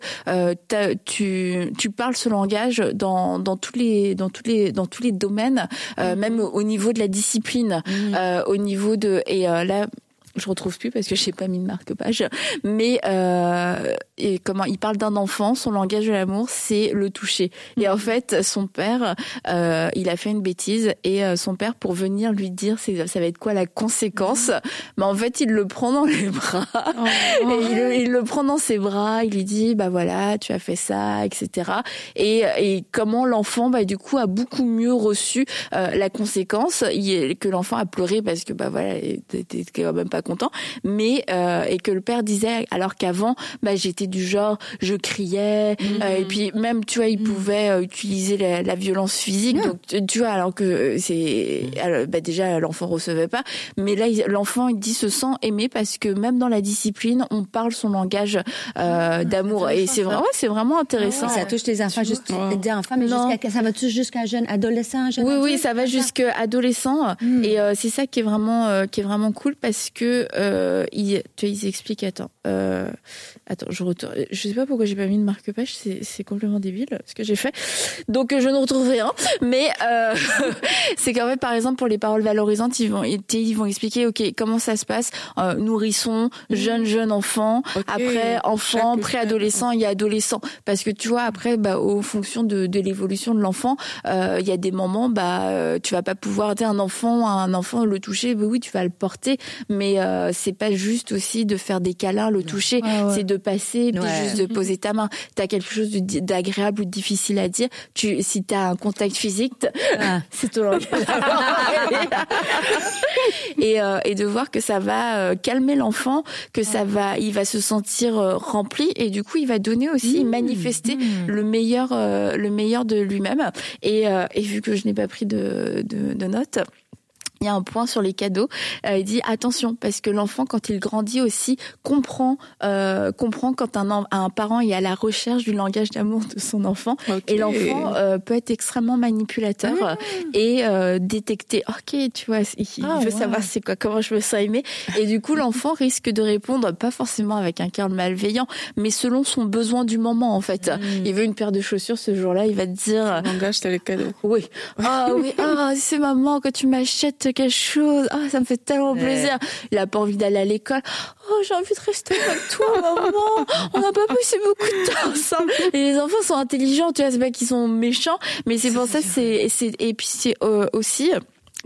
[SPEAKER 2] tu tu parles ce langage dans dans tous les dans tous les dans tous les domaines, euh, même au, au niveau de la discipline, euh, au niveau de et euh, là je retrouve plus parce que j'ai pas mis de marque-page, mais euh, et comment il parle d'un enfant, son langage de l'amour, c'est le toucher. Et en fait, son père, euh, il a fait une bêtise et euh, son père, pour venir lui dire, c'est, ça va être quoi la conséquence, mais en fait, il le prend dans les bras. Et il, le- il le prend dans ses bras, il lui dit, bah voilà, tu as fait ça, etc. Et, et comment l'enfant, bah du coup, a beaucoup mieux reçu euh, la conséquence, il- que l'enfant a pleuré parce que bah voilà, t'es quand même pas pas content, mais euh, et que le père disait alors qu'avant, bah j'étais du genre, je criais
[SPEAKER 4] Mhm.
[SPEAKER 2] euh, et puis même tu vois, il pouvait euh, utiliser la, la violence physique, donc tu- vois alors que c'est alors, bah déjà l'enfant recevait pas, mais là l'enfant il dit se sent aimé parce que même dans la discipline, on parle son langage euh, d'amour. Et c'est vrai, ouais, c'est vraiment intéressant.
[SPEAKER 4] Ça touche les enfants, juste des enfants, mais jusqu'à ça va-tu jusqu'à jeune adolescent, jeune
[SPEAKER 2] Oui, oui, ça va jusqu'à adolescent. Et euh, c'est ça qui est vraiment euh, qui est vraiment cool parce que euh, ils, tu ils expliquent. Attends, euh, attends, je retourne. Je sais pas pourquoi j'ai pas mis de marque-page, c'est c'est complètement débile ce que j'ai fait. Donc euh, je ne retrouve rien, mais euh, c'est qu'en fait, par exemple, pour les paroles valorisantes, ils vont ils vont expliquer, ok, comment ça se passe, nourrisson, jeune jeune enfant,
[SPEAKER 3] Ok.
[SPEAKER 2] après enfant, préadolescent, il y a adolescent, parce que tu vois après, bah, au fonction de, de l'évolution de l'enfant, il y a des moments, bah, tu vas pas pouvoir dire un enfant, un enfant le toucher, bah oui, tu vas le porter, mais euh, c'est pas juste aussi de faire des câlins, le toucher, c'est de passer, puis juste de poser ta main. T'as quelque chose d'agréable ou de difficile à dire, tu, si t'as un contact physique,
[SPEAKER 4] Ah.
[SPEAKER 2] c'est langage. et, euh, et de voir que ça va euh, calmer l'enfant, que ça va, il va se sentir rempli et du coup il va donner aussi, manifester le meilleur, euh, le meilleur de lui-même. Et, et vu que je n'ai pas pris de, de, de notes. Il y a un point sur les cadeaux. Euh, il dit attention parce que l'enfant quand il grandit aussi comprend euh, comprend quand un un parent est à la recherche du langage d'amour de son enfant. Et l'enfant euh, peut être extrêmement manipulateur euh, et euh, détecter ok tu vois il
[SPEAKER 5] Ah,
[SPEAKER 2] veut savoir c'est quoi comment je me sens aimé et du coup l'enfant risque de répondre pas forcément avec un cœur malveillant mais selon son besoin du moment en fait. Il veut une paire de chaussures ce jour-là il va te dire
[SPEAKER 3] Langage, t'as les cadeaux.
[SPEAKER 2] oui. Ah oui, ah c'est maman quand tu m'achètes quelque chose. Ah ça me fait tellement plaisir. Il a pas envie d'aller à l'école. Oh j'ai envie de rester avec toi maman. On n'a pas passé beaucoup de temps ensemble. Et les enfants sont intelligents, tu vois, c'est pas qu'ils sont méchants, mais c'est pour ça c'est c'est et puis c'est euh, aussi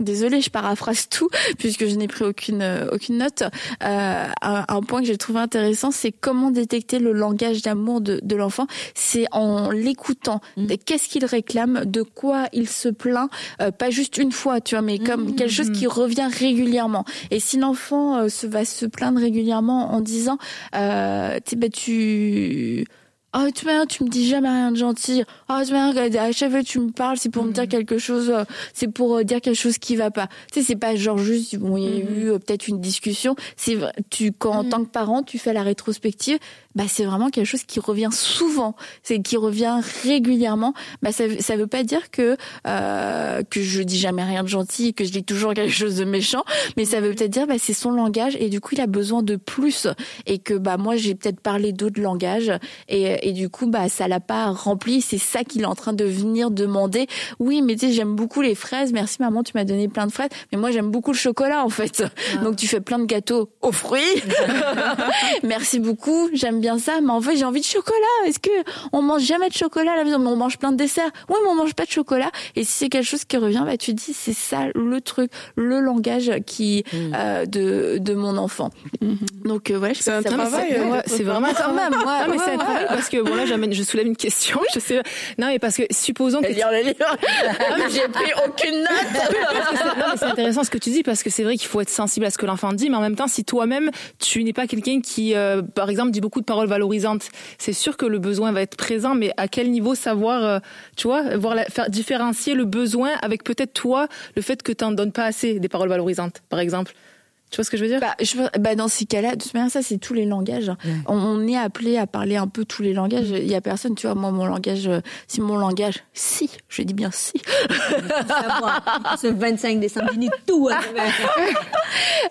[SPEAKER 2] Désolée, je paraphrase tout puisque je n'ai pris aucune euh, aucune note. Euh, un, un point que j'ai trouvé intéressant, c'est comment détecter le langage d'amour de, de l'enfant. C'est en l'écoutant.
[SPEAKER 4] Mm.
[SPEAKER 2] Qu'est-ce qu'il réclame, de quoi il se plaint, euh, pas juste une fois, tu vois, mais comme
[SPEAKER 4] Mm.
[SPEAKER 2] quelque chose qui revient régulièrement. Et si l'enfant euh, se va se plaindre régulièrement en disant, euh, tu sais, bah, tu Oh, tu m'as, tu me dis jamais rien de gentil. Oh, tu m'as, à chaque fois que tu me parles, c'est pour me dire quelque chose, euh, c'est pour euh, dire quelque chose qui va pas. Tu sais, c'est pas genre juste, bon, il y a eu euh, peut-être une discussion. C'est tu, quand en tant que parent, tu fais la rétrospective, bah, c'est vraiment quelque chose qui revient souvent. C'est qui revient régulièrement. Bah, ça, ça veut pas dire que, euh, que je dis jamais rien de gentil, que je dis toujours quelque chose de méchant, mais ça veut peut-être dire, bah, c'est son langage et du coup, il a besoin de plus et que, bah, moi, j'ai peut-être parlé d'autres langages et, et du coup, bah, ça l'a pas rempli. C'est ça qu'il est en train de venir demander. Oui, mais tu sais, j'aime beaucoup les fraises. Merci maman, tu m'as donné plein de fraises. Mais moi, j'aime beaucoup le chocolat, en fait. Donc, tu fais plein de gâteaux aux fruits. Merci beaucoup. J'aime bien ça. Mais en fait, j'ai envie de chocolat. Est-ce que on mange jamais de chocolat à la maison? Mais on mange plein de desserts. Oui, mais on mange pas de chocolat. Et si c'est quelque chose qui revient, bah, tu te dis, c'est ça le truc, le langage qui, euh, de, de mon enfant. Donc, euh, ouais, je sais
[SPEAKER 3] C'est un travail,
[SPEAKER 5] c'est vraiment
[SPEAKER 2] quand même, ouais,
[SPEAKER 5] Non, mais
[SPEAKER 2] ouais,
[SPEAKER 5] c'est un
[SPEAKER 2] ouais.
[SPEAKER 5] Parce que bon là j'amène, je soulève une question. Je sais. Non mais parce que supposons que
[SPEAKER 2] lire le livre. J'ai pris aucune note.
[SPEAKER 5] non, mais c'est intéressant ce que tu dis parce que c'est vrai qu'il faut être sensible à ce que l'enfant dit, mais en même temps, si toi-même tu n'es pas quelqu'un qui, euh, par exemple, dit beaucoup de paroles valorisantes, c'est sûr que le besoin va être présent, mais à quel niveau savoir, euh, tu vois, voir la, faire différencier le besoin avec peut-être toi le fait que tu n'en donnes pas assez des paroles valorisantes, par exemple? Tu vois ce que je veux dire?
[SPEAKER 2] Bah, je, pense- bah, dans ces cas-là, de toute manière, ça, c'est tous les langages. On, on est appelé à parler un peu tous les langages. Il y a personne, tu vois, moi, mon langage, euh, si mon langage, si, je dis bien si.
[SPEAKER 4] Ce 25 décembre, il est tout. hein.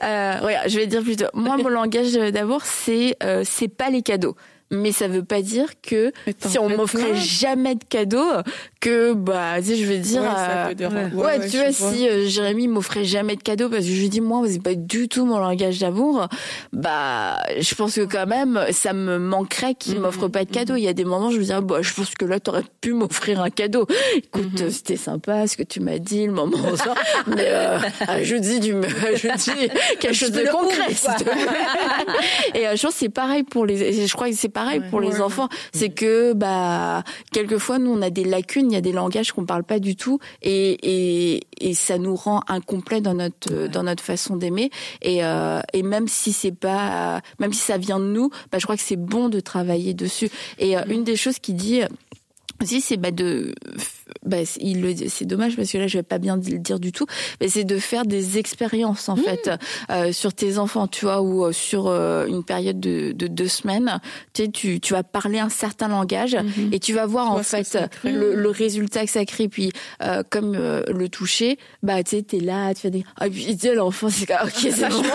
[SPEAKER 2] Euh, regarde, je vais dire plutôt, moi, mon langage d'amour, c'est, euh, c'est pas les cadeaux. Mais ça veut pas dire que si on m'offrait jamais de cadeaux, que bah, tu sais, je veux dire,
[SPEAKER 3] Ouais,
[SPEAKER 2] euh. Ouais,
[SPEAKER 3] Ouais,
[SPEAKER 2] tu vois, si euh, Jérémy m'offrait jamais de cadeaux parce que je lui dis moi, c'est pas du tout mon langage d'amour, bah, je pense que quand même, ça me manquerait qu'il
[SPEAKER 3] Mhm,
[SPEAKER 2] m'offre pas de cadeaux. Il y a des moments, je me dis, ah, bah, je pense que là, t'aurais pu m'offrir un cadeau. Écoute, c'était sympa ce que tu m'as dit, le moment où ça, mais euh, je dis du, je dis quelque chose de concret.
[SPEAKER 4] ouf.
[SPEAKER 2] Et euh, je pense que c'est pareil pour les. Je crois que c'est pareil
[SPEAKER 5] Ouais.
[SPEAKER 2] pour les
[SPEAKER 3] Ouais.
[SPEAKER 2] enfants. C'est que bah quelquefois nous on a des lacunes, il y a des langages qu'on parle pas du tout et et, et ça nous rend incomplets dans notre dans notre façon d'aimer et euh, et même si c'est pas même si ça vient de nous, bah je crois que c'est bon de travailler dessus. Et euh, une des choses qu'il dit aussi c'est bah de bah, il le c'est dommage parce que là je vais pas bien le dire du tout mais c'est de faire des expériences en fait euh, sur tes enfants tu vois ou euh, sur euh, une période de, de deux semaines. Tu sais tu tu vas parler un certain langage et tu vas voir en fait le, le résultat que ça crée. Puis euh, comme euh, le toucher bah tu sais t'es là tu fais des ah puis tu sais l'enfant c'est ok c'est bon.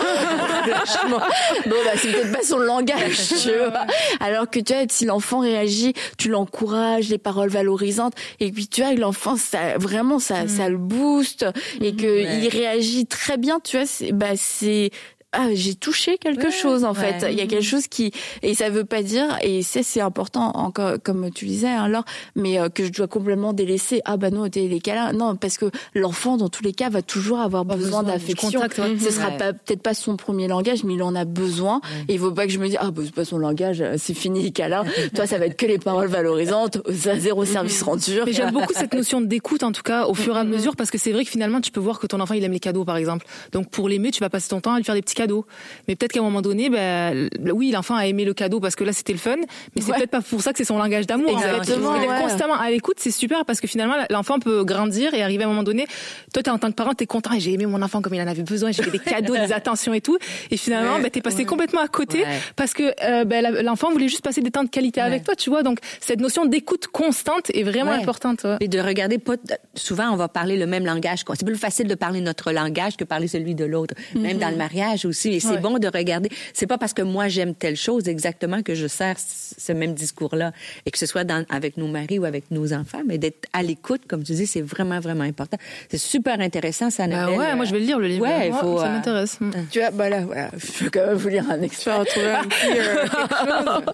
[SPEAKER 2] Bon bah c'est peut-être pas son langage tu vois. alors que tu vois si l'enfant réagit tu l'encourages les paroles valorisantes et puis tu vois l'enfant ça vraiment ça ça le booste et que il réagit très bien tu vois c'est bah c'est ah, j'ai touché quelque chose en fait. Il y a quelque chose qui et ça veut pas dire et ça c'est important encore comme tu disais hein, Laure, mais euh, que je dois complètement délaisser. Ah bah non, t'es les câlins. Non, parce que l'enfant dans tous les cas va toujours avoir besoin,
[SPEAKER 5] besoin
[SPEAKER 2] d'affection.
[SPEAKER 5] ouais.
[SPEAKER 2] Ce sera pas peut-être pas son premier langage, mais il en a besoin. Et il faut pas que je me dise ah bah c'est pas son langage, euh, c'est fini les câlins. Toi ça va être que les paroles valorisantes, ça zéro service rendu.
[SPEAKER 5] Mais j'aime beaucoup cette notion d'écoute, en tout cas, au fur et à mesure, parce que c'est vrai que finalement, tu peux voir que ton enfant, il aime les cadeaux, par exemple. Donc, pour l'aimer, tu vas passer ton temps à lui faire des petits cadeaux. Mais peut-être qu'à un moment donné, ben, oui, l'enfant a aimé le cadeau parce que là, c'était le fun, mais c'est
[SPEAKER 2] Ouais.
[SPEAKER 5] peut-être pas pour ça que c'est son langage d'amour. en fait.
[SPEAKER 2] Exactement, ouais.
[SPEAKER 5] constamment à l'écoute, c'est super parce que finalement, l'enfant peut grandir et arriver à un moment donné. Toi, t'es en tant que parent, t'es content et j'ai aimé mon enfant comme il en avait besoin, j'ai fait des cadeaux, des attentions et tout. Et finalement,
[SPEAKER 3] Ouais,
[SPEAKER 5] ben, t'es passé complètement à côté parce que euh, ben, la- l'enfant voulait juste passer des temps de qualité avec toi, tu vois. Donc, cette notion d'écoute constante est vraiment importante.
[SPEAKER 4] Et de regarder pas souvent on va parler le même langage. C'est plus facile de parler notre langage que parler celui de l'autre. Même dans le mariage aussi. Et c'est
[SPEAKER 5] Ouais.
[SPEAKER 4] bon de regarder. C'est pas parce que moi j'aime telle chose exactement que je sers ce même discours-là. Et que ce soit dans, avec nos maris ou avec nos enfants, mais d'être à l'écoute, comme tu dis, c'est vraiment vraiment important. C'est super intéressant, ça.
[SPEAKER 5] Bah
[SPEAKER 4] Annabelle.
[SPEAKER 5] ouais, moi je vais le lire le livre.
[SPEAKER 4] Ouais, il
[SPEAKER 5] Ouais,
[SPEAKER 4] faut,
[SPEAKER 5] ça
[SPEAKER 4] euh,
[SPEAKER 5] m'intéresse. Mm.
[SPEAKER 2] Tu vois, bah là, voilà, je peux quand même vous lire un extrait.
[SPEAKER 3] un petit, euh, chose.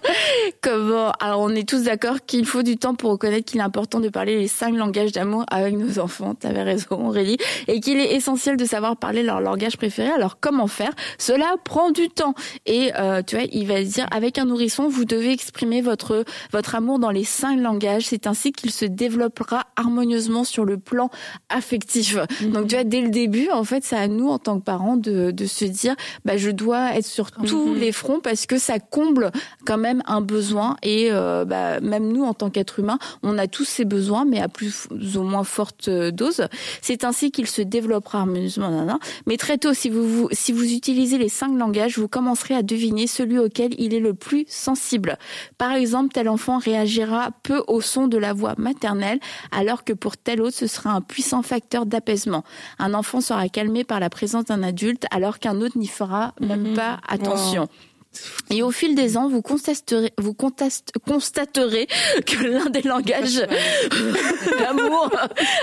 [SPEAKER 2] Comment Alors, on est tous d'accord qu'il faut du temps pour reconnaître qu'il est important de parler les cinq langages d'amour avec nos enfants. T'avais raison, Aurélie. Et qu'il est essentiel de savoir parler leur langage préféré. Alors, comment faire Cela prend du temps. Et euh, tu vois, il va dire avec un nourrisson, vous devez exprimer votre votre amour dans les cinq langages. C'est ainsi qu'il se développera harmonieusement sur le plan affectif. Donc, tu vois, dès le début, en fait, c'est à nous en tant que parents de de se dire, bah, je dois être sur tous les fronts parce que ça comble quand même un besoin et euh, bah, même nous en tant qu'être humain on a tous ces besoins mais à plus ou moins forte euh, dose c'est ainsi qu'il se développera harmonieusement mais très tôt si vous, vous si vous utilisez les cinq langages vous commencerez à deviner celui auquel il est le plus sensible. Par exemple tel enfant réagira peu au son de la voix maternelle alors que pour tel autre ce sera un puissant facteur d'apaisement. Un enfant sera calmé par la présence d'un adulte alors qu'un autre n'y fera même pas attention et au fil des ans, vous constaterez, vous contest- constaterez que l'un des langages d'amour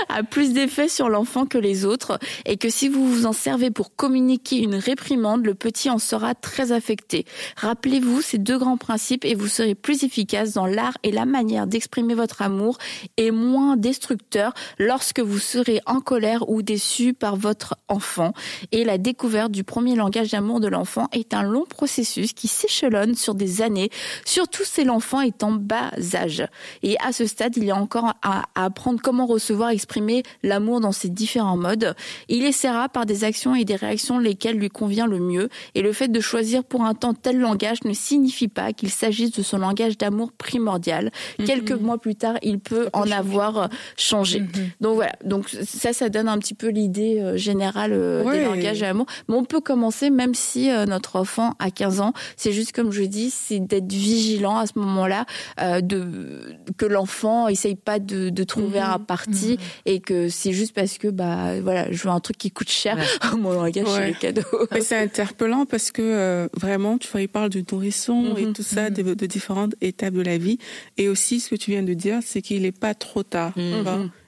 [SPEAKER 2] a plus d'effet sur l'enfant que les autres et que si vous vous en servez pour communiquer une réprimande, le petit en sera très affecté. Rappelez-vous ces deux grands principes et vous serez plus efficace dans l'art et la manière d'exprimer votre amour et moins destructeur lorsque vous serez en colère ou déçu par votre enfant. Et la découverte du premier langage d'amour de l'enfant est un long processus qui s'échelonne sur des années, surtout si l'enfant est en bas âge. Et à ce stade, il y a encore à, à apprendre comment recevoir, exprimer l'amour dans ses différents modes. Il essaiera par des actions et des réactions lesquelles lui convient le mieux. Et le fait de choisir pour un temps tel langage ne signifie pas qu'il s'agisse de son langage d'amour primordial. Quelques mois plus tard, il peut en avoir euh, changé. Donc voilà. Donc ça, ça donne un petit peu l'idée euh, générale euh, des langages d'amour. Mais on peut commencer même si notre enfant a 15 ans. C'est juste comme je dis, c'est d'être vigilant à ce moment-là, euh, de que l'enfant essaye pas de, de trouver un parti et que c'est juste parce que bah voilà, je veux un truc qui coûte cher. Mon langage, c'est
[SPEAKER 3] Ouais.
[SPEAKER 2] les cadeaux.
[SPEAKER 3] Mais c'est interpellant parce que euh, vraiment, tu vois, il parle du nourrisson et tout ça, de, de différentes étapes de la vie. Et aussi, ce que tu viens de dire, c'est qu'il n'est pas trop tard.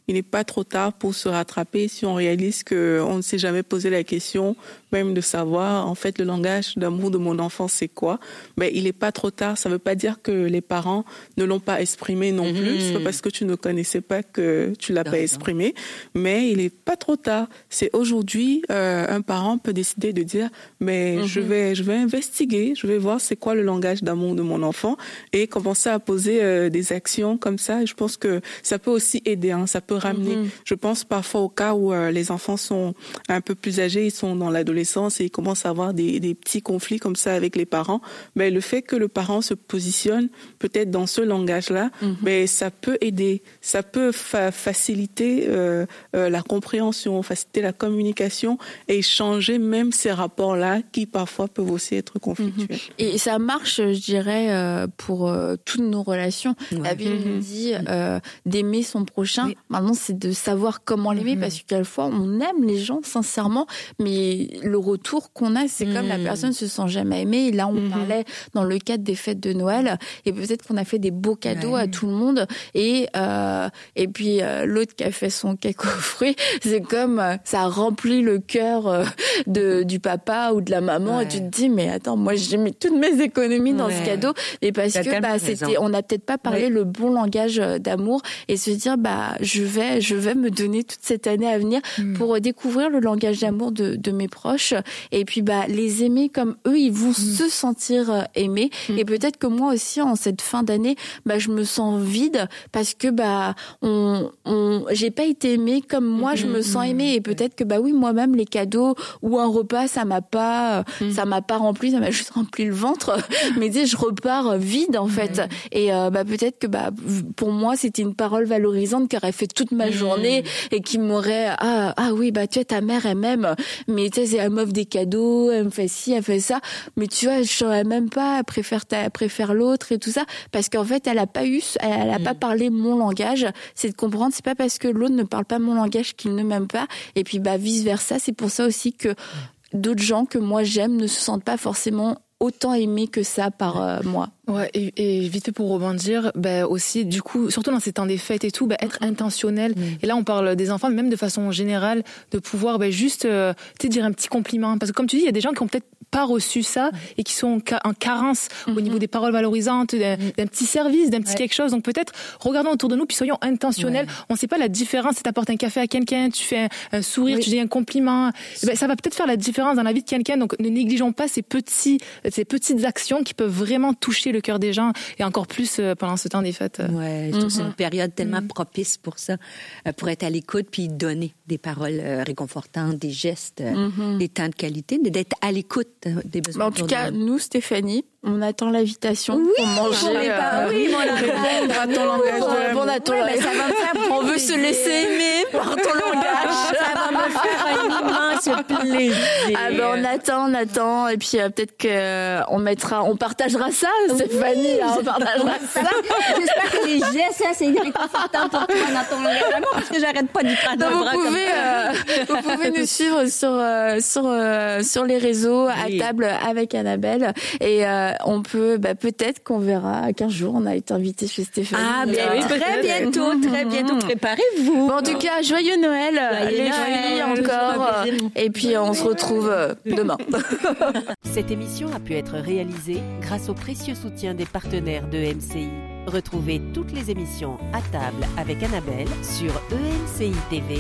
[SPEAKER 3] Il n'est pas trop tard pour se rattraper si on réalise que on ne s'est jamais posé la question même de savoir en fait le langage d'amour de mon enfant c'est quoi. Mais il n'est pas trop tard. Ça ne veut pas dire que les parents ne l'ont pas exprimé non plus. C'est pas parce que tu ne connaissais pas que tu l'as pas exprimé. Mais il n'est pas trop tard. C'est aujourd'hui euh, un parent peut décider de dire mais je vais je vais investiguer, je vais voir c'est quoi le langage d'amour de mon enfant et commencer à poser euh, des actions comme ça. Et je pense que ça peut aussi aider. Hein, ça peut ramener. Je pense parfois au cas où euh, les enfants sont un peu plus âgés, ils sont dans l'adolescence et ils commencent à avoir des, des, petits conflits comme ça avec les parents, mais le fait que le parent se positionne peut-être dans ce langage-là, mhm. mais ça peut aider, ça peut faciliter euh, euh, la compréhension, faciliter la communication et changer même ces rapports-là qui parfois peuvent aussi être conflictuels. Mhm.
[SPEAKER 2] Et ça marche, je dirais, pour toutes nos relations. La Bible nous mhm. dit d'aimer son prochain. Maintenant, c'est de savoir comment l'aimer parce que quelquefois on aime les gens sincèrement, mais le retour qu'on a, c'est comme la hmm. personne se sent jamais aimée. Et là, on hmm. parlait dans le cadre des fêtes de Noël, et peut-être qu'on a fait des beaux cadeaux à tout le monde, et euh, et puis euh, l'autre qui a fait son cake aux fruits, c'est comme euh, ça remplit le cœur de du papa ou de la maman, et tu te dis mais attends, moi j'ai mis toutes mes économies dans ce cadeau, et parce que bah c'était, on n'a peut-être pas parlé le bon langage d'amour, et se dire bah je vais je vais me donner toute cette année à venir hmm. pour découvrir le langage d'amour de, de mes proches. Et puis bah les aimer comme eux ils vont mm. se sentir euh, aimés. Mm. et peut-être que moi aussi en cette fin d'année bah je me sens vide parce que bah on, on j'ai pas été aimée comme moi je me sens aimée. Et peut-être que bah oui moi-même les cadeaux ou un repas ça m'a pas ça m'a pas rempli ça m'a juste rempli le ventre. Mais tu sais je repars vide en fait. Et euh, bah peut-être que bah pour moi c'était une parole valorisante qui aurait fait toute ma journée et qui m'aurait ah ah oui bah tu sais ta mère elle m'aime mais tu sais elle m'offre des cadeaux, elle me fait ci, elle fait ça. Mais tu vois, je saurais même pas, elle préfère, ta, préfère l'autre et tout ça. Parce qu'en fait, elle a pas eu, elle, a pas mm. parlé mon langage. C'est de comprendre, c'est pas parce que l'autre ne parle pas mon langage qu'il ne m'aime pas. Et puis, bah, vice versa. C'est pour ça aussi que d'autres gens que moi j'aime ne se sentent pas forcément autant aimés que ça par euh, moi.
[SPEAKER 5] Ouais, et, et, vite pour rebondir, ben aussi, du coup, surtout dans ces temps des fêtes et tout, ben être intentionnel. Mm. Et là, on parle des enfants, même de façon générale, de pouvoir ben juste, euh, tu sais, dire un petit compliment. Parce que comme tu dis, il y a des gens qui ont peut-être pas reçu ça et qui sont en carence au mm-hmm. niveau des paroles valorisantes, d'un mm. petit service, d'un petit quelque chose. Donc peut-être regardons autour de nous puis soyons intentionnels. On ne sait pas la différence. Si tu apportes un café à quelqu'un, tu fais un, sourire, tu dis un compliment, ben, ça va peut-être faire la différence dans la vie de quelqu'un. Donc ne négligeons pas ces petits, ces petites actions qui peuvent vraiment toucher le cœur des gens et encore plus euh, pendant ce temps des fêtes.
[SPEAKER 4] Ouais, c'est une mhm. période tellement propice pour ça, euh, pour être à l'écoute puis donner des paroles euh, réconfortantes, des gestes, des temps de qualité, d'être à l'écoute des besoins.
[SPEAKER 2] en tout cas, nous, Stéphanie, on attend l'invitation pour manger.
[SPEAKER 4] Euh, oui, on
[SPEAKER 2] On veut se laisser aimer par ton langage.
[SPEAKER 4] Ça va me faire un immense plaisir.
[SPEAKER 2] Ah ben on attend, on attend, et puis euh, peut-être que euh, on mettra, on partagera ça, Stéphanie. Hein, on partagera ça.
[SPEAKER 4] J'espère que les gestes, c'est réconfortant pour toi dans ton langage parce que j'arrête pas d'y prendre
[SPEAKER 2] vous pouvez, euh, vous pouvez nous suivre sur sur sur les réseaux à table avec Annabelle et on peut, bah, peut-être qu'on verra. 15 jours, on a été invité chez Stéphanie.
[SPEAKER 4] Ah, bien oui, très bientôt, très bientôt. Préparez-vous.
[SPEAKER 2] en tout cas, joyeux Noël, les filles encore. Et puis, on se retrouve euh, demain.
[SPEAKER 1] Cette émission a pu être réalisée grâce au précieux soutien des partenaires de MCI. Retrouvez toutes les émissions à table avec Annabelle sur emcitv.com.